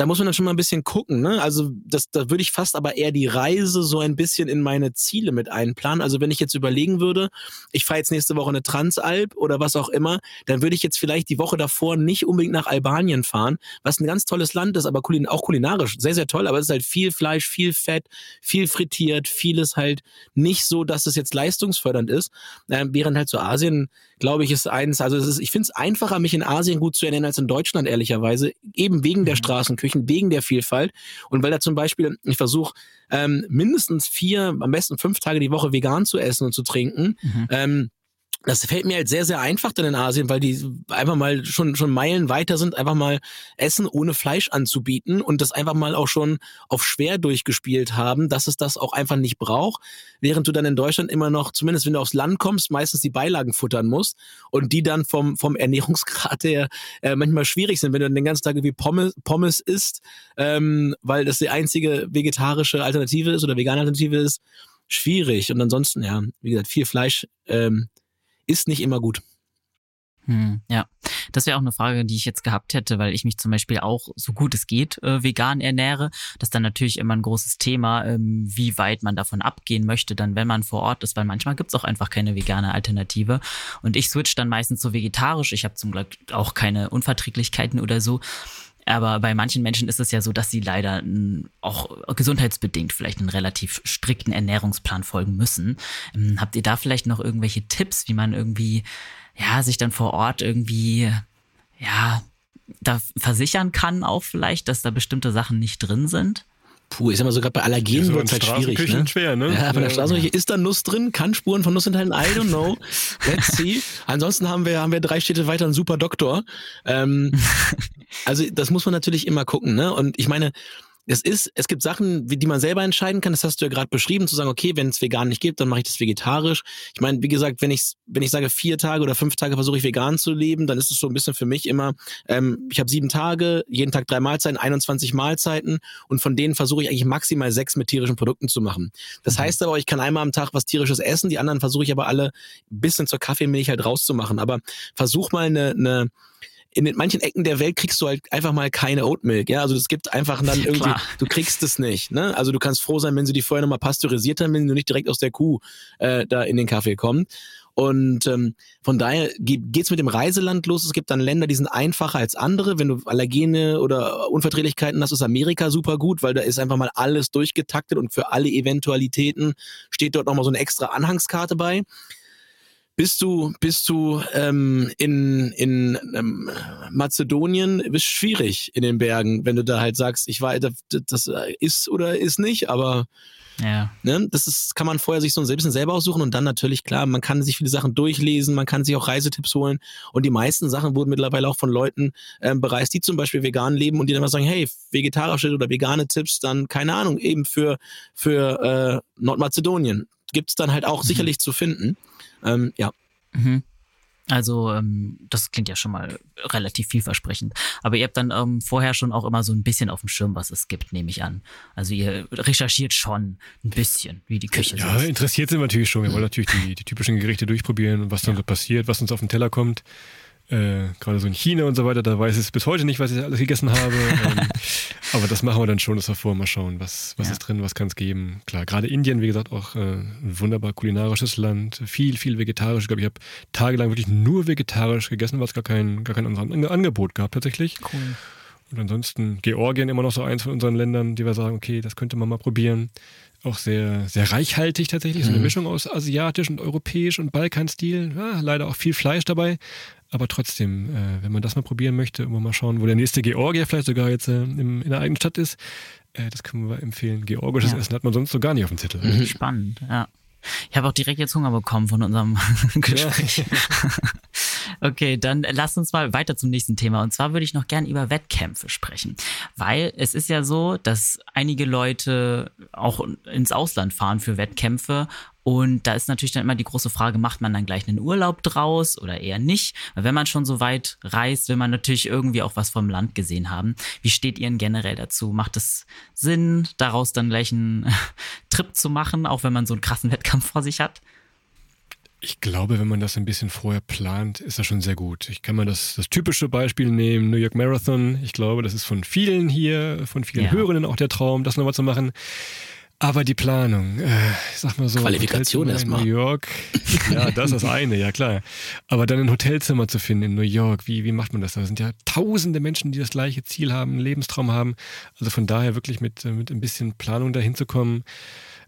Da muss man dann schon mal ein bisschen gucken. Ne? Also das, da würde ich fast aber eher die Reise so ein bisschen in meine Ziele mit einplanen. Also wenn ich jetzt überlegen würde, ich fahre jetzt nächste Woche eine Transalp oder was auch immer, dann würde ich jetzt vielleicht die Woche davor nicht unbedingt nach Albanien fahren, was ein ganz tolles Land ist, aber kulin auch kulinarisch sehr, sehr toll. Aber es ist halt viel Fleisch, viel Fett, viel frittiert, vieles halt nicht so, dass es jetzt leistungsfördernd ist. Äh, während halt so Asien glaube ich, ist eins, also ist, ich finde es einfacher, mich in Asien gut zu ernähren als in Deutschland, ehrlicherweise, eben wegen der mhm. Straßenküchen, wegen der Vielfalt und weil da zum Beispiel, ich versuche ähm, mindestens vier, am besten fünf Tage die Woche vegan zu essen und zu trinken. Mhm. Ähm, das fällt mir halt sehr, sehr einfach dann in Asien, weil die einfach mal schon, schon Meilen weiter sind, einfach mal Essen ohne Fleisch anzubieten und das einfach mal auch schon auf schwer durchgespielt haben, dass es das auch einfach nicht braucht, während du dann in Deutschland immer noch, zumindest wenn du aufs Land kommst, meistens die Beilagen futtern musst und die dann vom, vom Ernährungsgrad her äh, manchmal schwierig sind, wenn du dann den ganzen Tag wie Pommes, Pommes isst, ähm, weil das die einzige vegetarische Alternative ist oder vegane Alternative ist, schwierig. Und ansonsten, ja, wie gesagt, viel Fleisch ähm, ist nicht immer gut. Hm, ja, das wäre auch eine Frage, die ich jetzt gehabt hätte, weil ich mich zum Beispiel auch so gut es geht äh, vegan ernähre. Das ist dann natürlich immer ein großes Thema, ähm, wie weit man davon abgehen möchte, dann wenn man vor Ort ist, weil manchmal gibt es auch einfach keine vegane Alternative. Und ich switch dann meistens so vegetarisch. Ich habe zum Glück auch keine Unverträglichkeiten oder so. Aber bei manchen Menschen ist es ja so, dass sie leider auch gesundheitsbedingt vielleicht einen relativ strikten Ernährungsplan folgen müssen. Ähm, habt ihr da vielleicht noch irgendwelche Tipps, wie man irgendwie, ja, sich dann vor Ort irgendwie, ja, da versichern kann auch vielleicht, dass da bestimmte Sachen nicht drin sind? Puh, ich sag mal, sogar bei Allergenen ja, wird es halt schwierig. Ne? schwer, ne? Ja, bei der Straßenküche ist da Nuss drin, kann Spuren von Nuss enthalten, I don't know. Let's see. Ansonsten haben wir, haben wir drei Städte weiter einen super Doktor. Ähm, also das muss man natürlich immer gucken, ne? Und ich meine, es ist, es gibt Sachen, die man selber entscheiden kann. Das hast du ja gerade beschrieben, zu sagen, okay, wenn es vegan nicht gibt, dann mache ich das vegetarisch. Ich meine, wie gesagt, wenn ich, wenn ich sage, vier Tage oder fünf Tage versuche ich vegan zu leben, dann ist es so ein bisschen für mich immer, ähm, ich habe sieben Tage, jeden Tag drei Mahlzeiten, 21 Mahlzeiten und von denen versuche ich eigentlich maximal sechs mit tierischen Produkten zu machen. Das mhm. heißt aber, ich kann einmal am Tag was tierisches essen, die anderen versuche ich aber alle bisschen zur Kaffeemilch halt rauszumachen. Aber versuch mal eine, eine in den manchen Ecken der Welt kriegst du halt einfach mal keine Oatmilk, ja. Also es gibt einfach dann irgendwie, Klar. du kriegst es nicht, ne? Also du kannst froh sein, wenn sie die vorher nochmal pasteurisiert haben, wenn du nicht direkt aus der Kuh äh, da in den Kaffee kommt. Und ähm, von daher geht's mit dem Reiseland los. Es gibt dann Länder, die sind einfacher als andere. Wenn du Allergene oder Unverträglichkeiten hast, ist Amerika super gut, weil da ist einfach mal alles durchgetaktet und für alle Eventualitäten steht dort nochmal so eine extra Anhangskarte bei bist du, bist du ähm, in, in ähm, Mazedonien, bist schwierig in den Bergen, wenn du da halt sagst, ich weiß, das ist oder ist nicht, aber ja. Ne, das ist, kann man vorher sich so ein bisschen selber aussuchen und dann natürlich, klar, man kann sich viele Sachen durchlesen, man kann sich auch Reisetipps holen und die meisten Sachen wurden mittlerweile auch von Leuten ähm, bereist, die zum Beispiel vegan leben und die dann mal sagen, hey, vegetarische oder vegane Tipps, dann keine Ahnung, eben für, für äh, Nordmazedonien. Gibt es dann halt auch mhm. sicherlich zu finden. Ähm, ja. Mhm. Also ähm, das klingt ja schon mal relativ vielversprechend. Aber ihr habt dann ähm, vorher schon auch immer so ein bisschen auf dem Schirm, was es gibt, nehme ich an. Also ihr recherchiert schon ein bisschen, wie die Küche ja, ist. Ja, interessiert sind wir natürlich schon. Wir wollen natürlich die, die typischen Gerichte durchprobieren und was dann ja. so passiert, was uns auf den Teller kommt äh, gerade so in China und so weiter, da weiß ich bis heute nicht, was ich alles gegessen habe. ähm, aber das machen wir dann schon, wir vorher mal schauen, was, was ja. ist drin, was kann es geben. Klar, gerade Indien, wie gesagt, auch äh, ein wunderbar kulinarisches Land, viel, viel vegetarisch. Ich glaube, ich habe tagelang wirklich nur vegetarisch gegessen, weil es gar kein, gar kein anderes Angebot gab tatsächlich. Cool. Und ansonsten Georgien immer noch so eins von unseren Ländern, die wir sagen, okay, das könnte man mal probieren. Auch sehr, sehr reichhaltig tatsächlich, so eine mhm. Mischung aus asiatisch und europäisch und Balkanstil. Ja, leider auch viel Fleisch dabei, aber trotzdem, äh, wenn man das mal probieren möchte, immer mal schauen, wo der nächste Georgier vielleicht sogar jetzt äh, im, in der eigenen Stadt ist, äh, das können wir empfehlen. Georgisches ja. Essen hat man sonst so gar nicht auf dem Zettel. Mhm. Spannend, ja. Ich habe auch direkt jetzt Hunger bekommen von unserem Gespräch. Okay, dann lass uns mal weiter zum nächsten Thema. Und zwar würde ich noch gern über Wettkämpfe sprechen. Weil es ist ja so, dass einige Leute auch ins Ausland fahren für Wettkämpfe und da ist natürlich dann immer die große Frage, macht man dann gleich einen Urlaub draus oder eher nicht? Weil wenn man schon so weit reist, will man natürlich irgendwie auch was vom Land gesehen haben. Wie steht ihr denn generell dazu? Macht es Sinn, daraus dann gleich einen Trip zu machen, auch wenn man so einen krassen Wettkampf vor sich hat? Ich glaube, wenn man das ein bisschen vorher plant, ist das schon sehr gut. Ich kann mal das, das typische Beispiel nehmen, New York Marathon. Ich glaube, das ist von vielen hier, von vielen ja. Hörenden auch der Traum, das nochmal zu machen. Aber die Planung, äh, ich sag mal so. Qualifikation erstmal. New York. Ja, das ist das eine, ja klar. Aber dann ein Hotelzimmer zu finden in New York, wie, wie macht man das? Da sind ja tausende Menschen, die das gleiche Ziel haben, einen Lebenstraum haben. Also von daher wirklich mit, mit ein bisschen Planung dahin zu kommen.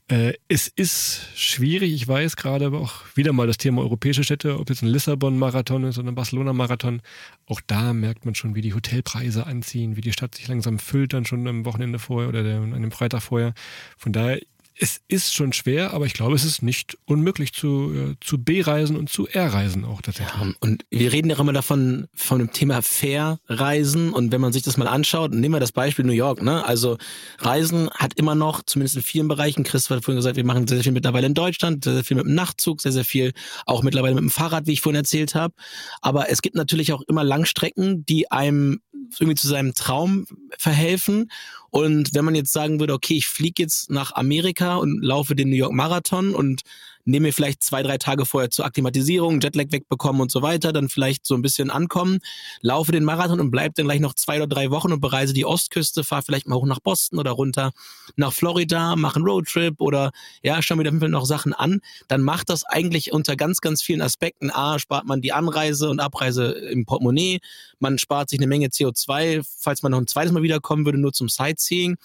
Äh, es ist schwierig, ich weiß gerade aber auch wieder mal das Thema europäische Städte, ob jetzt ein Lissabon-Marathon ist oder ein Barcelona-Marathon. Auch da merkt man schon, wie die Hotelpreise anziehen, wie die Stadt sich langsam füllt dann schon am Wochenende vorher oder an dem Freitag vorher. Von daher es ist schon schwer, aber ich glaube, es ist nicht unmöglich zu, äh, zu B-Reisen und zu R-Reisen auch tatsächlich. Ja, und wir reden ja immer davon, von dem Thema Fair-Reisen. Und wenn man sich das mal anschaut, nehmen wir das Beispiel New York, ne? Also Reisen hat immer noch, zumindest in vielen Bereichen, Chris hat vorhin gesagt, wir machen sehr, sehr viel mittlerweile in Deutschland, sehr, sehr viel mit dem Nachtzug, sehr, sehr viel auch mittlerweile mit dem Fahrrad, wie ich vorhin erzählt habe. Aber es gibt natürlich auch immer Langstrecken, die einem irgendwie zu seinem Traum verhelfen. Und wenn man jetzt sagen würde, okay, ich fliege jetzt nach Amerika und laufe den New York Marathon und nehme mir vielleicht zwei, drei Tage vorher zur Akklimatisierung, Jetlag wegbekommen und so weiter, dann vielleicht so ein bisschen ankommen, laufe den Marathon und bleib dann gleich noch zwei oder drei Wochen und bereise die Ostküste, fahre vielleicht mal hoch nach Boston oder runter nach Florida, mache einen Roadtrip oder ja, schau mir da noch Sachen an, dann macht das eigentlich unter ganz, ganz vielen Aspekten. A, spart man die Anreise und Abreise im Portemonnaie, man spart sich eine Menge CO2, falls man noch ein zweites Mal wiederkommen würde, nur zum Sightseeing.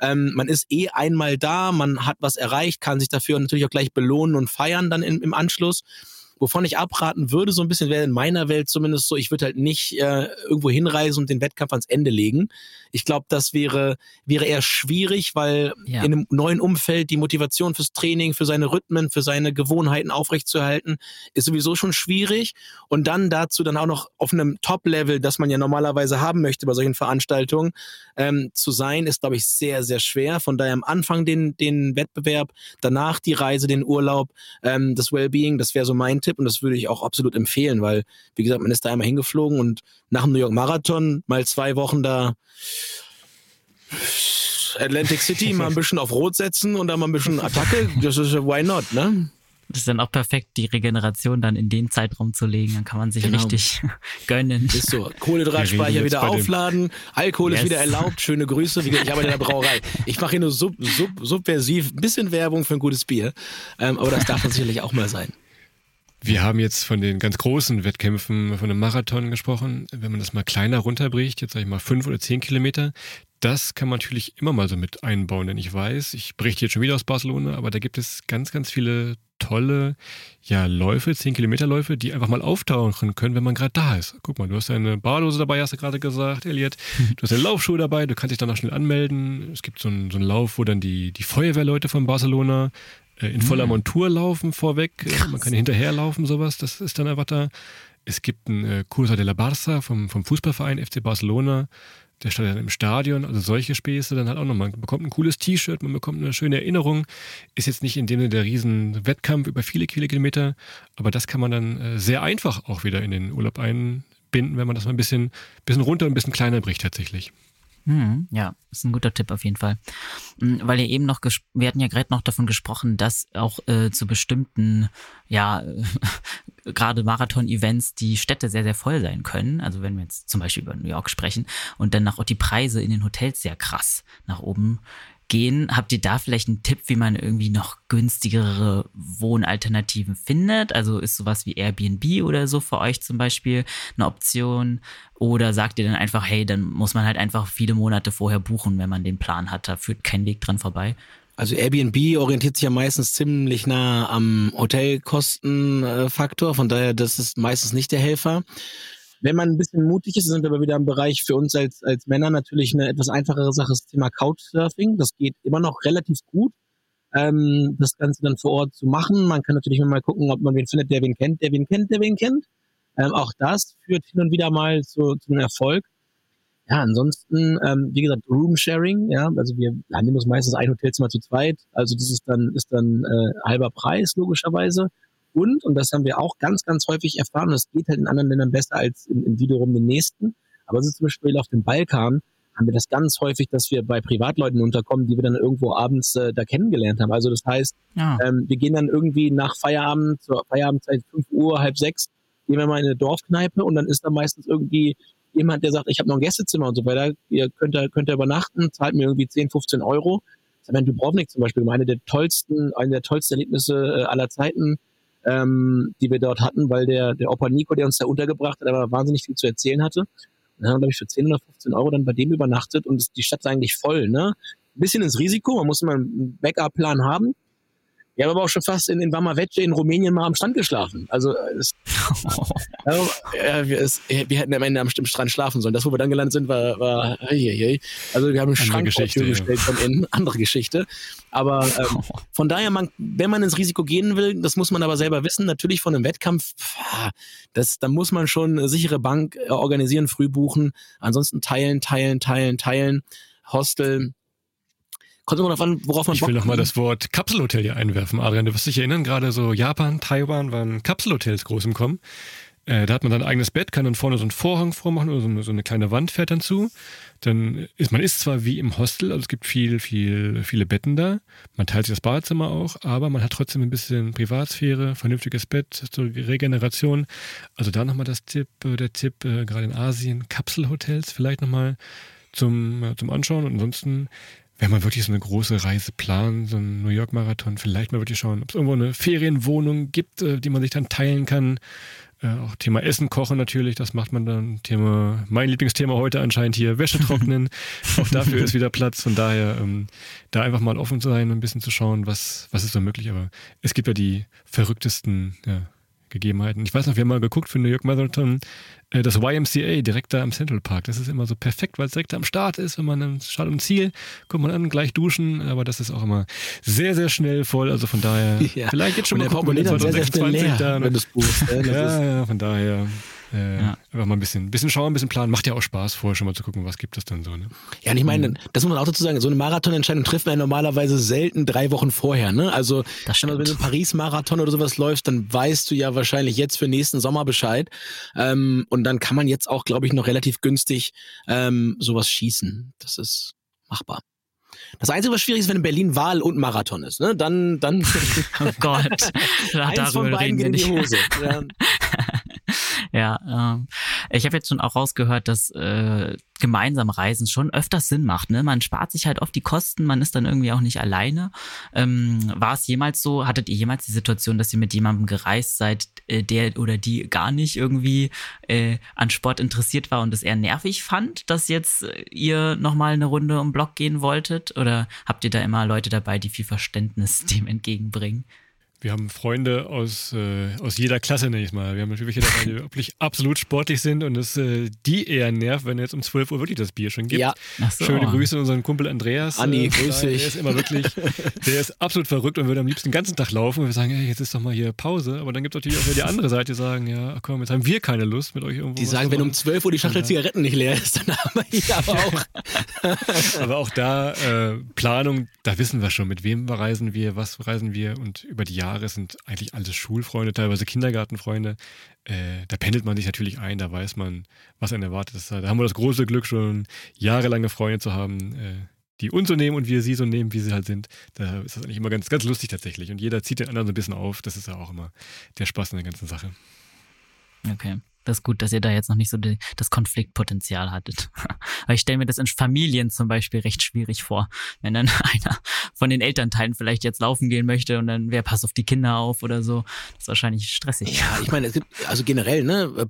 Ähm, man ist eh einmal da, man hat was erreicht, kann sich dafür natürlich auch gleich belohnen und feiern dann im, im Anschluss. Wovon ich abraten würde, so ein bisschen wäre in meiner Welt zumindest so, ich würde halt nicht äh, irgendwo hinreisen und den Wettkampf ans Ende legen. Ich glaube, das wäre, wäre eher schwierig, weil ja. in einem neuen Umfeld die Motivation fürs Training, für seine Rhythmen, für seine Gewohnheiten aufrechtzuerhalten, ist sowieso schon schwierig. Und dann dazu dann auch noch auf einem Top-Level, das man ja normalerweise haben möchte bei solchen Veranstaltungen, ähm, zu sein, ist, glaube ich, sehr, sehr schwer. Von daher am Anfang den, den Wettbewerb, danach die Reise, den Urlaub, ähm, das Wellbeing, das wäre so mein Tipp und das würde ich auch absolut empfehlen, weil, wie gesagt, man ist da einmal hingeflogen und nach dem New York Marathon mal zwei Wochen da Atlantic City mal ein bisschen auf Rot setzen und dann mal ein bisschen Attacke, das ist why not, ne? Das ist dann auch perfekt, die Regeneration dann in den Zeitraum zu legen. Dann kann man sich genau. richtig gönnen. Ist so. Kohlenhydratspeicher wieder aufladen, Alkohol yes. ist wieder erlaubt. Schöne Grüße. Ich arbeite in der Brauerei. Ich mache hier nur sub, sub, subversiv ein bisschen Werbung für ein gutes Bier. Ähm, aber das darf dann sicherlich auch mal sein. Wir haben jetzt von den ganz großen Wettkämpfen, von einem Marathon gesprochen. Wenn man das mal kleiner runterbricht, jetzt sage ich mal fünf oder zehn Kilometer, das kann man natürlich immer mal so mit einbauen, denn ich weiß, ich berichte jetzt schon wieder aus Barcelona, aber da gibt es ganz, ganz viele tolle ja, Läufe, 10 Kilometer Läufe, die einfach mal auftauchen können, wenn man gerade da ist. Guck mal, du hast deine Barlose dabei, hast du gerade gesagt, Elliot. Du hast deine Laufschuhe dabei, du kannst dich dann auch schnell anmelden. Es gibt so einen, so einen Lauf, wo dann die, die Feuerwehrleute von Barcelona in voller hm. Montur laufen vorweg. Äh, Krass. Man kann hinterherlaufen, sowas. Das ist dann da. Es gibt einen äh, Cursa de la Barça vom, vom Fußballverein FC Barcelona der stand dann im Stadion, also solche Späße dann halt auch nochmal. Man bekommt ein cooles T-Shirt, man bekommt eine schöne Erinnerung. Ist jetzt nicht in dem Sinne der riesen Wettkampf über viele, viele Kilometer, aber das kann man dann äh, sehr einfach auch wieder in den Urlaub einbinden, wenn man das mal ein bisschen, bisschen runter und ein bisschen kleiner bricht tatsächlich. Hm, ja, ist ein guter Tipp auf jeden Fall. Hm, weil ihr eben noch, wir hatten ja gerade noch davon gesprochen, dass auch äh, zu bestimmten, ja, gerade Marathon-Events die Städte sehr, sehr voll sein können. Also wenn wir jetzt zum Beispiel über New York sprechen und dann auch die Preise in den Hotels sehr krass nach oben gehen. Habt ihr da vielleicht einen Tipp, wie man irgendwie noch günstigere Wohnalternativen findet? Also ist sowas wie Airbnb oder so für euch zum Beispiel eine Option? Oder sagt ihr dann einfach, hey, dann muss man halt einfach viele Monate vorher buchen, wenn man den Plan hat, da führt kein Weg dran vorbei? Also Airbnb orientiert sich ja meistens ziemlich nah am Hotelkostenfaktor, von daher das ist meistens nicht der Helfer. Wenn man ein bisschen mutig ist, sind wir aber wieder im Bereich für uns als, als Männer natürlich eine etwas einfachere Sache, das Thema Couchsurfing. Das geht immer noch relativ gut, ähm, das Ganze dann vor Ort zu machen. Man kann natürlich mal gucken, ob man wen findet, der wen kennt, der wen kennt, der wen kennt. Ähm, auch das führt hin und wieder mal zu, zu einem Erfolg. Ja, ansonsten, ähm, wie gesagt, Room Sharing, ja, also wir haben uns meistens ein Hotelzimmer zu zweit, also das ist dann, ist dann äh, halber Preis, logischerweise. Und, und das haben wir auch ganz, ganz häufig erfahren, das geht halt in anderen Ländern besser als in, in wiederum den nächsten. Aber so zum Beispiel auf dem Balkan haben wir das ganz häufig, dass wir bei Privatleuten unterkommen, die wir dann irgendwo abends äh, da kennengelernt haben. Also das heißt, ja. ähm, wir gehen dann irgendwie nach Feierabend, zur Feierabendzeit 5 Uhr, halb sechs, gehen wir mal in eine Dorfkneipe und dann ist da meistens irgendwie jemand, der sagt, ich habe noch ein Gästezimmer und so weiter, ihr könnt da, könnt da übernachten, zahlt mir irgendwie 10, 15 Euro. Ich meine, Dubrovnik zum Beispiel, eine der tollsten, eine der tollsten Erlebnisse äh, aller Zeiten, ähm, die wir dort hatten, weil der, der Opa Nico, der uns da untergebracht hat, aber wahnsinnig viel zu erzählen hatte. Und dann haben wir, glaube ich, für 10 oder 15 Euro dann bei dem übernachtet und die Stadt ist eigentlich voll, ne? Ein bisschen ins Risiko, man muss immer einen Backup-Plan haben. Wir haben aber auch schon fast in, in Vamavece in Rumänien mal am Strand geschlafen. Also es, also, ja, wir, es, wir, hätten am Ende am Strand schlafen sollen. Das, wo wir dann gelandet sind, war, war hey, hey. also wir haben einen Schrank gestellt ja. von innen, andere Geschichte. Aber ähm, von daher, man, wenn man ins Risiko gehen will, das muss man aber selber wissen. Natürlich von einem Wettkampf, das, da muss man schon eine sichere Bank äh, organisieren, früh buchen. Ansonsten teilen, teilen, teilen, teilen. Hostel, Kommt immer darauf an, worauf man ich Bock will nochmal das Wort Kapselhotel hier einwerfen, Adrian. Du wirst dich erinnern, gerade so Japan, Taiwan waren Kapselhotels groß im Kommen. Äh, da hat man dann ein eigenes Bett, kann dann vorne so einen Vorhang vormachen oder so eine, so eine, kleine Wand fährt dann zu. Dann ist man ist zwar wie im Hostel, also es gibt viel, viel, viele Betten da. Man teilt sich das Badezimmer auch, aber man hat trotzdem ein bisschen Privatsphäre, vernünftiges Bett zur Regeneration. Also da nochmal das Tipp, äh, der Tipp, äh, gerade in Asien, Kapselhotels vielleicht nochmal zum, äh, zum Anschauen. Und ansonsten wenn man wirklich so eine große Reise plant, so einen New York-Marathon, vielleicht mal wirklich schauen, ob es irgendwo eine Ferienwohnung gibt, äh, die man sich dann teilen kann. Äh, auch Thema Essen, Kochen natürlich, das macht man dann. Thema, mein Lieblingsthema heute anscheinend hier, Wäsche trocknen. auch dafür ist wieder Platz. Von daher, ähm, da einfach mal offen zu sein und ein bisschen zu schauen, was, was ist so möglich. Aber es gibt ja die verrücktesten ja, Gegebenheiten. Ich weiß noch, wir haben mal geguckt für New York Marathon, äh, das YMCA direkt da im Central Park. Das ist immer so perfekt, weil es direkt am Start ist. Wenn man am Start und Ziel kommt man an, gleich duschen. Aber das ist auch immer sehr, sehr schnell voll. Also von daher, ja. vielleicht jetzt schon mal gucken, wenn 2026 sehr, sehr da. Wenn das Buch, ja, ja, von daher. Äh, ja. Einfach mal ein bisschen, bisschen schauen, ein bisschen planen. Macht ja auch Spaß, vorher schon mal zu gucken, was gibt es dann so. Ne? Ja, und ich meine, das muss man auch dazu sagen, so eine Marathonentscheidung trifft man ja normalerweise selten drei Wochen vorher. Ne? Also, wenn du Paris-Marathon oder sowas läufst, dann weißt du ja wahrscheinlich jetzt für nächsten Sommer Bescheid. Ähm, und dann kann man jetzt auch, glaube ich, noch relativ günstig ähm, sowas schießen. Das ist machbar. Das Einzige, was schwierig ist, wenn in Berlin Wahl und Marathon ist, ne? Dann, dann. Oh Gott. Eins von beiden geht in die Hose. Ja. Ja, ähm, ich habe jetzt schon auch rausgehört, dass äh, gemeinsam Reisen schon öfters Sinn macht. Ne? Man spart sich halt oft die Kosten, man ist dann irgendwie auch nicht alleine. Ähm, war es jemals so, hattet ihr jemals die Situation, dass ihr mit jemandem gereist seid, äh, der oder die gar nicht irgendwie äh, an Sport interessiert war und es eher nervig fand, dass jetzt äh, ihr nochmal eine Runde um Block gehen wolltet? Oder habt ihr da immer Leute dabei, die viel Verständnis dem entgegenbringen? Wir haben Freunde aus, äh, aus jeder Klasse, nenne ich mal. Wir haben natürlich welche dabei, die wirklich absolut sportlich sind und es äh, die eher nervt, wenn jetzt um 12 Uhr wirklich das Bier schon gibt. Ja. So. Schöne Grüße an unseren Kumpel Andreas. Anni, äh, grüß dich. Der ist immer wirklich, der ist absolut verrückt und würde am liebsten den ganzen Tag laufen und wir sagen, hey, jetzt ist doch mal hier Pause. Aber dann gibt es natürlich auch wieder die andere Seite, die sagen, ja, komm, jetzt haben wir keine Lust mit euch irgendwo. Die sagen, wenn um 12 Uhr die Schachtel ja. Zigaretten nicht leer ist, dann haben wir hier aber auch. aber auch da, äh, Planung, da wissen wir schon, mit wem reisen wir, was reisen wir und über die Jahre Jahre sind eigentlich alles Schulfreunde, teilweise Kindergartenfreunde. Äh, da pendelt man sich natürlich ein, da weiß man, was einen erwartet. Da haben wir das große Glück, schon jahrelange Freunde zu haben, äh, die uns so nehmen und wir sie so nehmen, wie sie halt sind. Da ist das eigentlich immer ganz, ganz lustig tatsächlich. Und jeder zieht den anderen so ein bisschen auf. Das ist ja auch immer der Spaß in der ganzen Sache. Okay. Das ist gut, dass ihr da jetzt noch nicht so die, das Konfliktpotenzial hattet. Weil ich stelle mir das in Familien zum Beispiel recht schwierig vor, wenn dann einer von den Elternteilen vielleicht jetzt laufen gehen möchte und dann wer passt auf die Kinder auf oder so. Das ist wahrscheinlich stressig. Ja, ich meine, es gibt also generell, ne,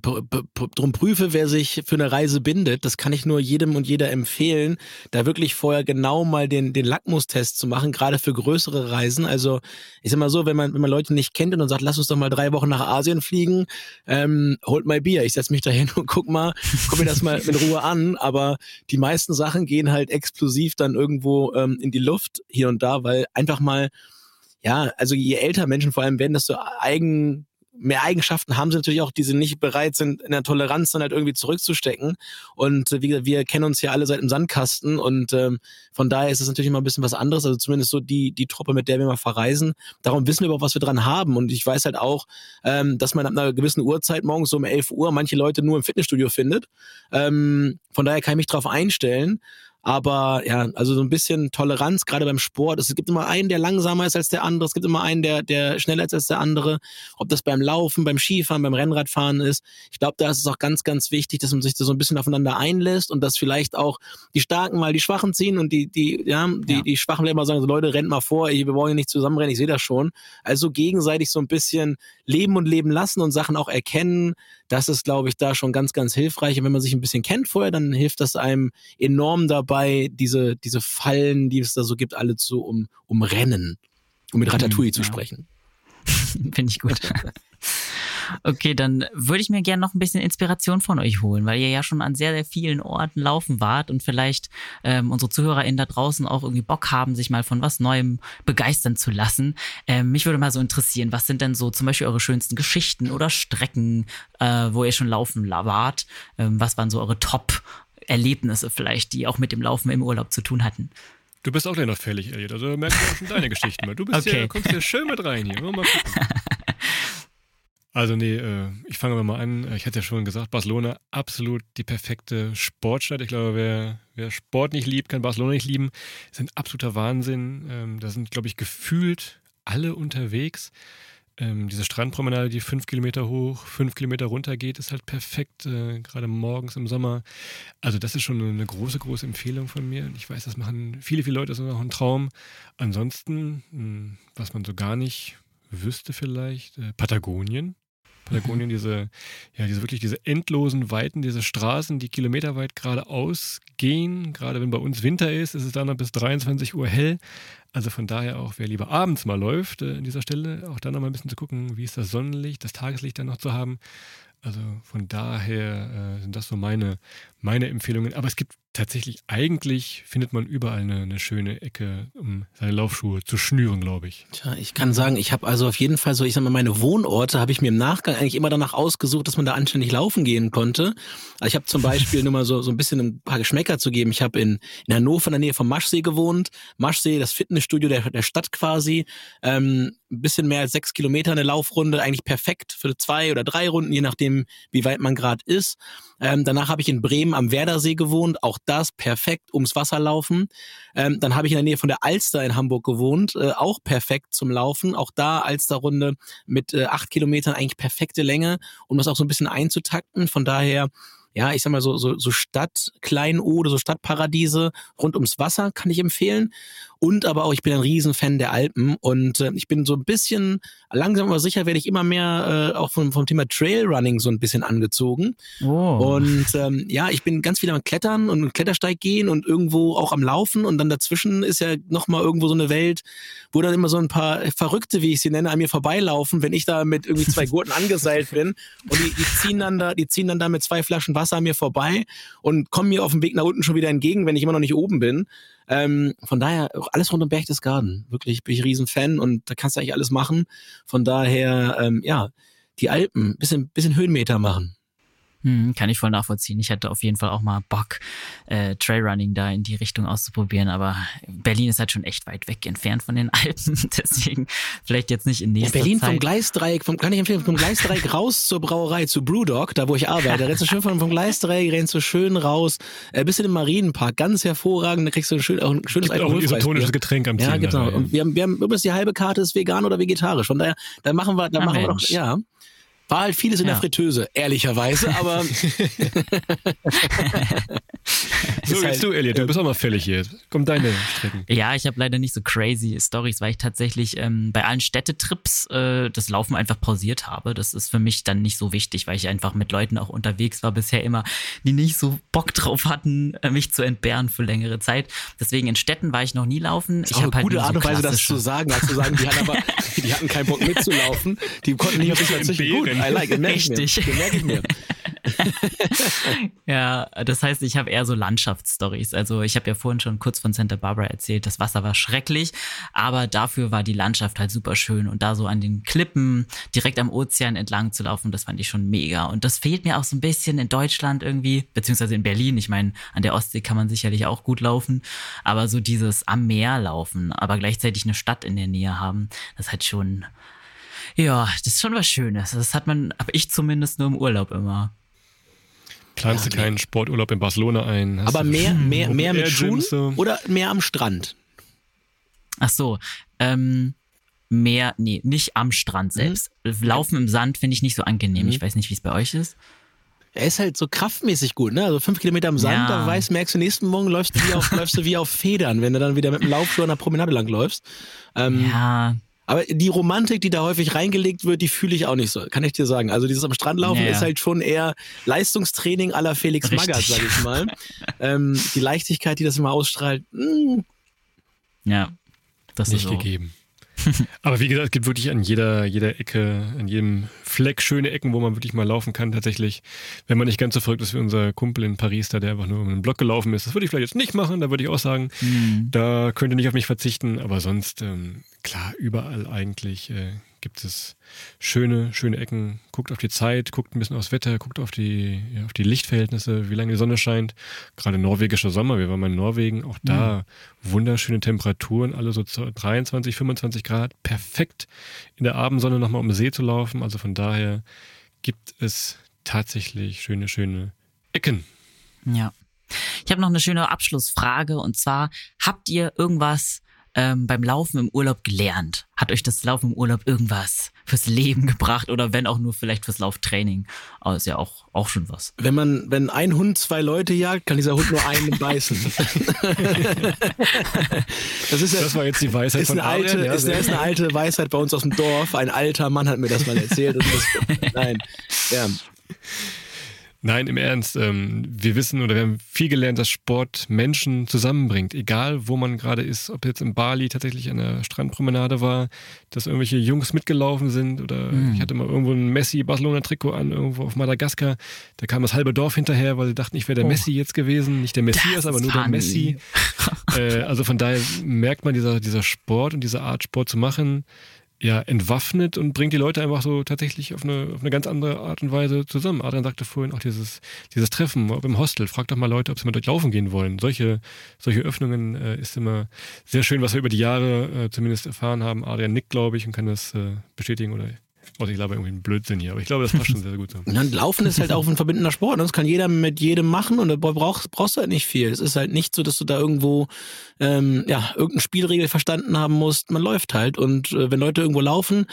drum prüfe, wer sich für eine Reise bindet. Das kann ich nur jedem und jeder empfehlen, da wirklich vorher genau mal den, den Lackmustest zu machen, gerade für größere Reisen. Also ich sag mal so, wenn man, wenn man Leute nicht kennt und dann sagt, lass uns doch mal drei Wochen nach Asien fliegen, ähm, holt mal Bier. Ich setze mich da hin und guck mal, guck mir das mal mit Ruhe an. Aber die meisten Sachen gehen halt explosiv dann irgendwo ähm, in die Luft hier und da, weil einfach mal, ja, also je älter Menschen vor allem werden, desto eigen mehr Eigenschaften haben sie natürlich auch, die sie nicht bereit sind, in der Toleranz dann halt irgendwie zurückzustecken. Und äh, wie gesagt, wir kennen uns ja alle seit dem Sandkasten und ähm, von daher ist es natürlich immer ein bisschen was anderes. Also zumindest so die, die Truppe, mit der wir mal verreisen. Darum wissen wir überhaupt, was wir dran haben. Und ich weiß halt auch, ähm, dass man ab einer gewissen Uhrzeit morgens so um 11 Uhr manche Leute nur im Fitnessstudio findet. Ähm, von daher kann ich mich darauf einstellen. Aber ja, also so ein bisschen Toleranz, gerade beim Sport. Es gibt immer einen, der langsamer ist als der andere. Es gibt immer einen, der, der schneller ist als der andere. Ob das beim Laufen, beim Skifahren, beim Rennradfahren ist. Ich glaube, da ist es auch ganz, ganz wichtig, dass man sich da so ein bisschen aufeinander einlässt und dass vielleicht auch die Starken mal die Schwachen ziehen und die, die, ja, die, ja. die Schwachen immer sagen, so Leute, rennt mal vor, wir wollen hier nicht zusammenrennen, ich sehe das schon. Also gegenseitig so ein bisschen leben und leben lassen und Sachen auch erkennen. Das ist, glaube ich, da schon ganz, ganz hilfreich. Und wenn man sich ein bisschen kennt vorher, dann hilft das einem enorm dabei, diese, diese Fallen, die es da so gibt, alle zu um, umrennen, um mit Ratatouille mhm, zu ja. sprechen. Finde ich gut. Okay, dann würde ich mir gerne noch ein bisschen Inspiration von euch holen, weil ihr ja schon an sehr, sehr vielen Orten laufen wart und vielleicht ähm, unsere ZuhörerInnen da draußen auch irgendwie Bock haben, sich mal von was Neuem begeistern zu lassen. Ähm, mich würde mal so interessieren, was sind denn so zum Beispiel eure schönsten Geschichten oder Strecken, äh, wo ihr schon laufen wart? Ähm, was waren so eure Top-Erlebnisse vielleicht, die auch mit dem Laufen im Urlaub zu tun hatten? Du bist auch gleich noch fällig, Elliot. Also merkst du auch schon deine Geschichten. Du bist okay. hier, kommst hier schön mit rein hier. Mal. Also nee, äh, ich fange mal an. Ich hatte ja schon gesagt, Barcelona absolut die perfekte Sportstadt. Ich glaube, wer, wer Sport nicht liebt, kann Barcelona nicht lieben. Das ist ein absoluter Wahnsinn. Ähm, da sind, glaube ich, gefühlt alle unterwegs. Ähm, diese Strandpromenade, die fünf Kilometer hoch, fünf Kilometer runter geht, ist halt perfekt, äh, gerade morgens im Sommer. Also das ist schon eine große, große Empfehlung von mir. Ich weiß, das machen viele, viele Leute, das ist auch ein Traum. Ansonsten, hm, was man so gar nicht wüsste vielleicht, äh, Patagonien. Patagonien, diese, ja, diese wirklich diese endlosen Weiten, diese Straßen, die kilometerweit geradeaus gehen. Gerade wenn bei uns Winter ist, ist es dann noch bis 23 Uhr hell. Also von daher auch, wer lieber abends mal läuft äh, an dieser Stelle, auch dann noch mal ein bisschen zu gucken, wie ist das Sonnenlicht, das Tageslicht dann noch zu haben. Also von daher äh, sind das so meine, meine Empfehlungen. Aber es gibt tatsächlich, eigentlich findet man überall eine, eine, schöne Ecke, um seine Laufschuhe zu schnüren, glaube ich. Tja, ich kann sagen, ich habe also auf jeden Fall so, ich sag mal, meine Wohnorte habe ich mir im Nachgang eigentlich immer danach ausgesucht, dass man da anständig laufen gehen konnte. Also ich habe zum Beispiel nur mal so, so ein bisschen ein paar Geschmäcker zu geben. Ich habe in, in Hannover in der Nähe vom Maschsee gewohnt. Maschsee, das Fitnessstudio der, der Stadt quasi. Ähm, ein bisschen mehr als sechs Kilometer eine Laufrunde, eigentlich perfekt für zwei oder drei Runden, je nachdem, wie weit man gerade ist. Ähm, danach habe ich in Bremen am Werdersee gewohnt, auch das perfekt ums Wasser laufen. Ähm, dann habe ich in der Nähe von der Alster in Hamburg gewohnt, äh, auch perfekt zum Laufen. Auch da Alsterrunde mit äh, acht Kilometern eigentlich perfekte Länge, um das auch so ein bisschen einzutakten. Von daher ja, ich sag mal so, so, so Stadt, Kleinode, so Stadtparadiese rund ums Wasser kann ich empfehlen. Und aber auch, ich bin ein Riesenfan der Alpen und äh, ich bin so ein bisschen, langsam aber sicher werde ich immer mehr äh, auch vom, vom Thema Trailrunning so ein bisschen angezogen. Oh. Und ähm, ja, ich bin ganz viel am Klettern und Klettersteig gehen und irgendwo auch am Laufen und dann dazwischen ist ja nochmal irgendwo so eine Welt, wo dann immer so ein paar Verrückte, wie ich sie nenne, an mir vorbeilaufen, wenn ich da mit irgendwie zwei Gurten angeseilt bin und die, die ziehen dann da, die ziehen dann da mit zwei Flaschen Wasser an mir vorbei und kommen mir auf dem Weg nach unten schon wieder entgegen, wenn ich immer noch nicht oben bin. Ähm, von daher, alles rund um Berchtesgaden. Wirklich bin ich riesen Fan und da kannst du eigentlich alles machen. Von daher, ähm, ja, die Alpen, bisschen, bisschen Höhenmeter machen. Hm, kann ich voll nachvollziehen. Ich hätte auf jeden Fall auch mal Bock, äh, Trailrunning da in die Richtung auszuprobieren, aber Berlin ist halt schon echt weit weg entfernt von den Alpen, deswegen vielleicht jetzt nicht in nächster ja, Berlin Zeit. vom Gleisdreieck, vom, kann ich empfehlen, vom Gleisdreieck raus zur Brauerei, zu Brewdog, da wo ich arbeite. rennst du schön vom, vom Gleisdreieck, rennst du schön raus, äh, bis in den Marienpark, ganz hervorragend, da kriegst du ein, schön, auch ein schönes Gibt auch ein isotonisches Getränk am Ziel. Ja, genau. Und wir haben, wir haben übrigens die halbe Karte ist vegan oder vegetarisch, von daher, da machen wir, da Ach, machen wir doch, ja. War halt vieles in ja. der Fritteuse, ehrlicherweise, aber. so, jetzt halt, du, Elliot, du bist auch mal fällig hier. Komm deine Strecken. Ja, ich habe leider nicht so crazy Stories, weil ich tatsächlich ähm, bei allen Städtetrips äh, das Laufen einfach pausiert habe. Das ist für mich dann nicht so wichtig, weil ich einfach mit Leuten auch unterwegs war bisher immer, die nicht so Bock drauf hatten, äh, mich zu entbehren für längere Zeit. Deswegen in Städten war ich noch nie laufen. Ich habe halt gute Art und Weise, das zu sagen, als zu sagen, die hatten aber, die hatten keinen Bock mitzulaufen. Die konnten nicht auf sich gut. I like it. Mir. merke ich mir. ja, das heißt, ich habe eher so Landschaftsstories. Also ich habe ja vorhin schon kurz von Santa Barbara erzählt, das Wasser war schrecklich, aber dafür war die Landschaft halt super schön und da so an den Klippen direkt am Ozean entlang zu laufen, das fand ich schon mega. Und das fehlt mir auch so ein bisschen in Deutschland irgendwie, beziehungsweise in Berlin. Ich meine, an der Ostsee kann man sicherlich auch gut laufen, aber so dieses am Meer laufen, aber gleichzeitig eine Stadt in der Nähe haben, das halt schon ja, das ist schon was Schönes. Das hat man, aber ich zumindest nur im Urlaub immer. Planst ja, du keinen Sporturlaub in Barcelona ein? aber mehr, mehr, mehr mit Schuhen so? oder mehr am Strand? Ach so, ähm, mehr, nee, nicht am Strand mhm. selbst. Mhm. Laufen im Sand finde ich nicht so angenehm. Mhm. Ich weiß nicht, wie es bei euch ist. Er ist halt so kraftmäßig gut, ne? Also fünf Kilometer am Sand, ja. da weißt, merkst du, nächsten Morgen läufst du, wie auf, läufst du wie auf Federn, wenn du dann wieder mit dem Laufschuh an der Promenade langläufst. Ähm, ja, aber die Romantik, die da häufig reingelegt wird, die fühle ich auch nicht so, kann ich dir sagen. Also dieses am Strand laufen naja. ist halt schon eher Leistungstraining aller Felix Richtig. Magath, sag ich mal. ähm, die Leichtigkeit, die das immer ausstrahlt, mh. Hm. ja, das nicht ist gegeben. Aber wie gesagt, es gibt wirklich an jeder, jeder Ecke, an jedem Fleck schöne Ecken, wo man wirklich mal laufen kann, tatsächlich. Wenn man nicht ganz so verrückt ist wie unser Kumpel in Paris, da der einfach nur um einen Block gelaufen ist. Das würde ich vielleicht jetzt nicht machen, da würde ich auch sagen, mhm. da könnt ihr nicht auf mich verzichten. Aber sonst, ähm, klar, überall eigentlich äh, gibt es schöne, schöne Ecken. Guckt auf die Zeit, guckt ein bisschen aufs Wetter, guckt auf die, ja, auf die Lichtverhältnisse, wie lange die Sonne scheint. Gerade norwegischer Sommer, wir waren mal in Norwegen, auch da mhm. wunderschöne Temperaturen, alle so 23, 25 Grad. Perfekt in der Abendsonne nochmal um den See zu laufen. Also von daher gibt es tatsächlich schöne, schöne Ecken. Ja. Ich habe noch eine schöne Abschlussfrage und zwar, habt ihr irgendwas ähm, beim Laufen im Urlaub gelernt? Hat euch das Laufen im Urlaub irgendwas fürs Leben gebracht oder wenn auch nur vielleicht fürs Lauftraining? Aber ist ja auch, auch schon was. Wenn man, wenn ein Hund zwei Leute jagt, kann dieser Hund nur einen beißen. das, ist ja, das war jetzt die Weisheit ist von eine alte, ja, ist, ist eine alte Weisheit bei uns aus dem Dorf. Ein alter Mann hat mir das mal erzählt. Das, nein, ja. Nein, im Ernst. Ähm, wir wissen oder wir haben viel gelernt, dass Sport Menschen zusammenbringt. Egal, wo man gerade ist, ob jetzt in Bali tatsächlich an der Strandpromenade war, dass irgendwelche Jungs mitgelaufen sind oder mhm. ich hatte mal irgendwo ein Messi-Barcelona-Trikot an, irgendwo auf Madagaskar. Da kam das halbe Dorf hinterher, weil sie dachten, ich wäre der oh. Messi jetzt gewesen. Nicht der Messias, aber nur der Messi. äh, also von daher merkt man, dieser, dieser Sport und diese Art, Sport zu machen, ja, entwaffnet und bringt die Leute einfach so tatsächlich auf eine, auf eine ganz andere Art und Weise zusammen. Adrian sagte vorhin auch dieses, dieses Treffen im Hostel. Fragt doch mal Leute, ob sie mit euch laufen gehen wollen. Solche, solche Öffnungen äh, ist immer sehr schön, was wir über die Jahre äh, zumindest erfahren haben. Adrian nickt, glaube ich, und kann das äh, bestätigen oder also ich glaube irgendwie ein Blödsinn hier, aber ich glaube, das passt schon sehr, sehr gut so. Und Laufen ist halt auch ein verbindender Sport. Ne? Das kann jeder mit jedem machen und da brauchst, brauchst du halt nicht viel. Es ist halt nicht so, dass du da irgendwo ähm, ja, irgendeine Spielregel verstanden haben musst. Man läuft halt. Und äh, wenn Leute irgendwo laufen,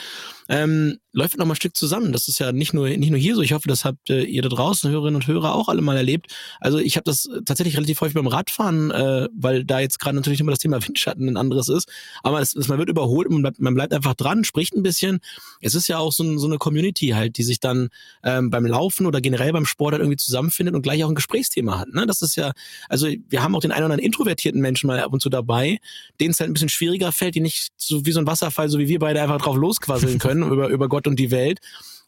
ähm, läuft noch mal ein Stück zusammen. Das ist ja nicht nur, nicht nur hier so. Ich hoffe, das habt äh, ihr da draußen, Hörerinnen und Hörer, auch alle mal erlebt. Also ich habe das tatsächlich relativ häufig beim Radfahren, äh, weil da jetzt gerade natürlich immer das Thema Windschatten ein anderes ist. Aber es, es, man wird überholt und man bleibt, man bleibt einfach dran, spricht ein bisschen. Es ist ja auch so, ein, so eine Community halt, die sich dann ähm, beim Laufen oder generell beim Sport halt irgendwie zusammenfindet und gleich auch ein Gesprächsthema hat. Ne? Das ist ja, also wir haben auch den einen oder anderen introvertierten Menschen mal ab und zu dabei, denen es halt ein bisschen schwieriger fällt, die nicht so wie so ein Wasserfall, so wie wir beide einfach drauf losquasseln können über, über Gott und die Welt.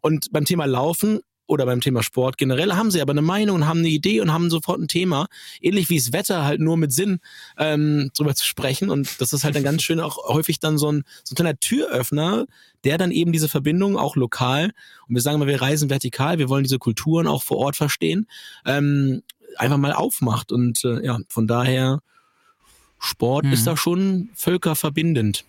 Und beim Thema Laufen oder beim Thema Sport generell haben sie aber eine Meinung und haben eine Idee und haben sofort ein Thema. Ähnlich wie das Wetter, halt nur mit Sinn ähm, drüber zu sprechen. Und das ist halt dann ganz schön auch häufig dann so ein, so ein kleiner Türöffner, der dann eben diese Verbindung auch lokal, und wir sagen mal, wir reisen vertikal, wir wollen diese Kulturen auch vor Ort verstehen, ähm, einfach mal aufmacht. Und äh, ja, von daher, Sport mhm. ist da schon völkerverbindend.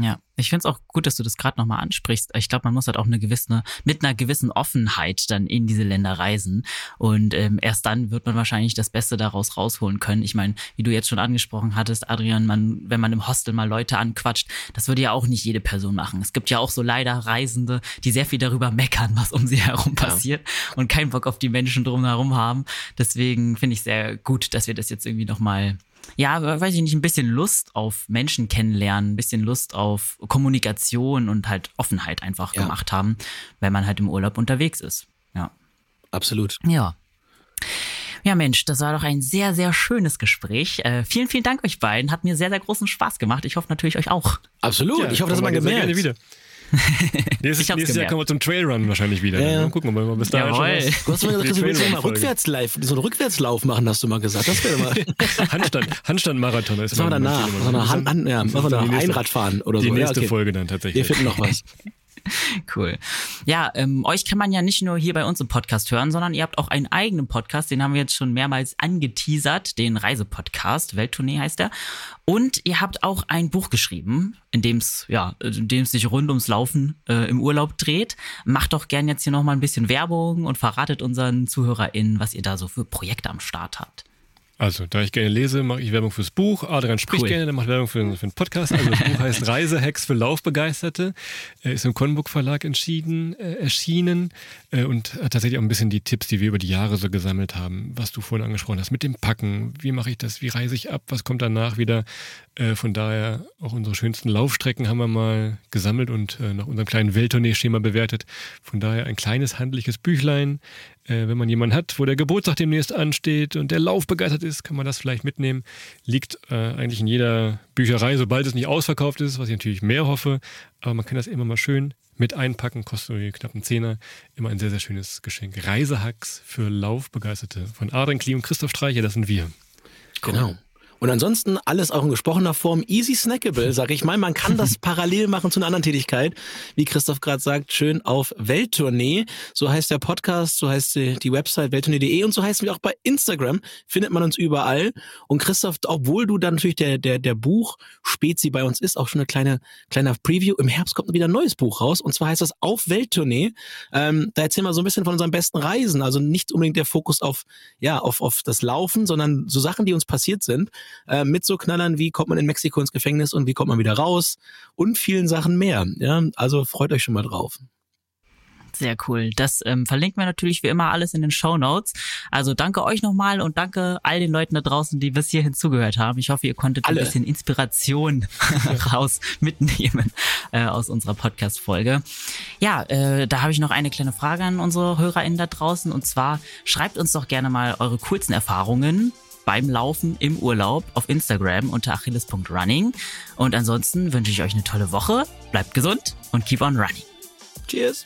Ja, ich finde es auch gut, dass du das gerade nochmal ansprichst. Ich glaube, man muss halt auch eine gewisse, mit einer gewissen Offenheit dann in diese Länder reisen. Und ähm, erst dann wird man wahrscheinlich das Beste daraus rausholen können. Ich meine, wie du jetzt schon angesprochen hattest, Adrian, man, wenn man im Hostel mal Leute anquatscht, das würde ja auch nicht jede Person machen. Es gibt ja auch so leider Reisende, die sehr viel darüber meckern, was um sie herum passiert ja. und keinen Bock auf die Menschen drumherum haben. Deswegen finde ich sehr gut, dass wir das jetzt irgendwie nochmal ja, weiß ich nicht, ein bisschen Lust auf Menschen kennenlernen, ein bisschen Lust auf Kommunikation und halt Offenheit einfach ja. gemacht haben, wenn man halt im Urlaub unterwegs ist. Ja. Absolut. Ja. Ja, Mensch, das war doch ein sehr, sehr schönes Gespräch. Äh, vielen, vielen Dank euch beiden. Hat mir sehr, sehr großen Spaß gemacht. Ich hoffe natürlich euch auch. Absolut. Ja, ich hoffe, das hat man gemerkt. nächstes, Ich hab's nächstes Jahr kommen wir zum Trailrun wahrscheinlich wieder. Ja, ja. Mal gucken, ob wir bis dahin schon Jawohl. was- Du hast mal gesagt, Die du willst ja mal Trailrun-Folge. Rückwärtslive, so einen Rückwärtslauf machen, hast du mal gesagt. Das wäre mal. Handstand, Handstand-Marathon ist Das machen wir danach. Das machen wir ja, wir danach. die Einradfahren oder Die so. Ja, nächste okay. Folge dann Wir tatsächlich. finden noch was. Cool. Ja, ähm, euch kann man ja nicht nur hier bei uns im Podcast hören, sondern ihr habt auch einen eigenen Podcast, den haben wir jetzt schon mehrmals angeteasert, den Reisepodcast, Welttournee heißt er. Und ihr habt auch ein Buch geschrieben, in dem es ja, in dem es sich rund ums Laufen äh, im Urlaub dreht. Macht doch gern jetzt hier noch mal ein bisschen Werbung und verratet unseren ZuhörerInnen, was ihr da so für Projekte am Start habt. Also, da ich gerne lese, mache ich Werbung fürs Buch. Adrian spricht Cool. gerne, der macht Werbung für, für den Podcast. Also, das Buch heißt Reisehacks für Laufbegeisterte. Er ist im Konburg Verlag entschieden, äh, erschienen äh, und hat tatsächlich auch ein bisschen die Tipps, die wir über die Jahre so gesammelt haben, was du vorhin angesprochen hast, mit dem Packen. Wie mache ich das? Wie reise ich ab? Was kommt danach wieder? Äh, von daher auch unsere schönsten Laufstrecken haben wir mal gesammelt und äh, nach unserem kleinen Welttournee-Schema bewertet. Von daher ein kleines handliches Büchlein. Äh, wenn man jemanden hat, wo der Geburtstag demnächst ansteht und der Lauf begeistert ist, kann man das vielleicht mitnehmen. Liegt äh, eigentlich in jeder Bücherei, sobald es nicht ausverkauft ist, was ich natürlich mehr hoffe. Aber man kann das immer mal schön mit einpacken, kostet irgendwie knapp einen Zehner. Immer ein sehr, sehr schönes Geschenk. Reisehacks für Laufbegeisterte von Adrian Klee und Christoph Streicher, das sind wir. Genau. Und ansonsten alles auch in gesprochener Form easy snackable, sag ich mal. Man kann das parallel machen zu einer anderen Tätigkeit. Wie Christoph gerade sagt, schön auf Welttournee. So heißt der Podcast, so heißt die, Website welttournee.de und so heißen wir auch bei Instagram. Findet man uns überall. Und Christoph, obwohl du dann natürlich der, der, der Buch-Spezi bei uns ist, auch schon eine kleine, kleiner Preview. Im Herbst kommt wieder ein neues Buch raus. Und zwar heißt das Auf Welttournee. Ähm, da erzählen wir so ein bisschen von unseren besten Reisen. Also nicht unbedingt der Fokus auf, ja, auf, auf das Laufen, sondern so Sachen, die uns passiert sind äh, mit so Knallern wie kommt man in Mexiko ins Gefängnis und wie kommt man wieder raus und vielen Sachen mehr. Ja, also freut euch schon mal drauf. Sehr cool. Das ähm, verlinken wir natürlich wie immer alles in den Show Notes. Also danke euch nochmal und danke all den Leuten da draußen, die bis hierhin zugehört haben. Ich hoffe, ihr konntet Alle. ein bisschen Inspiration raus mitnehmen äh, aus unserer Podcast-Folge. Ja, äh, da habe ich noch eine kleine Frage an unsere HörerInnen da draußen. Und zwar schreibt uns doch gerne mal eure coolsten Erfahrungen beim Laufen im Urlaub auf Instagram unter achilles.running. Und ansonsten wünsche ich euch eine tolle Woche, bleibt gesund und keep on running. Cheers.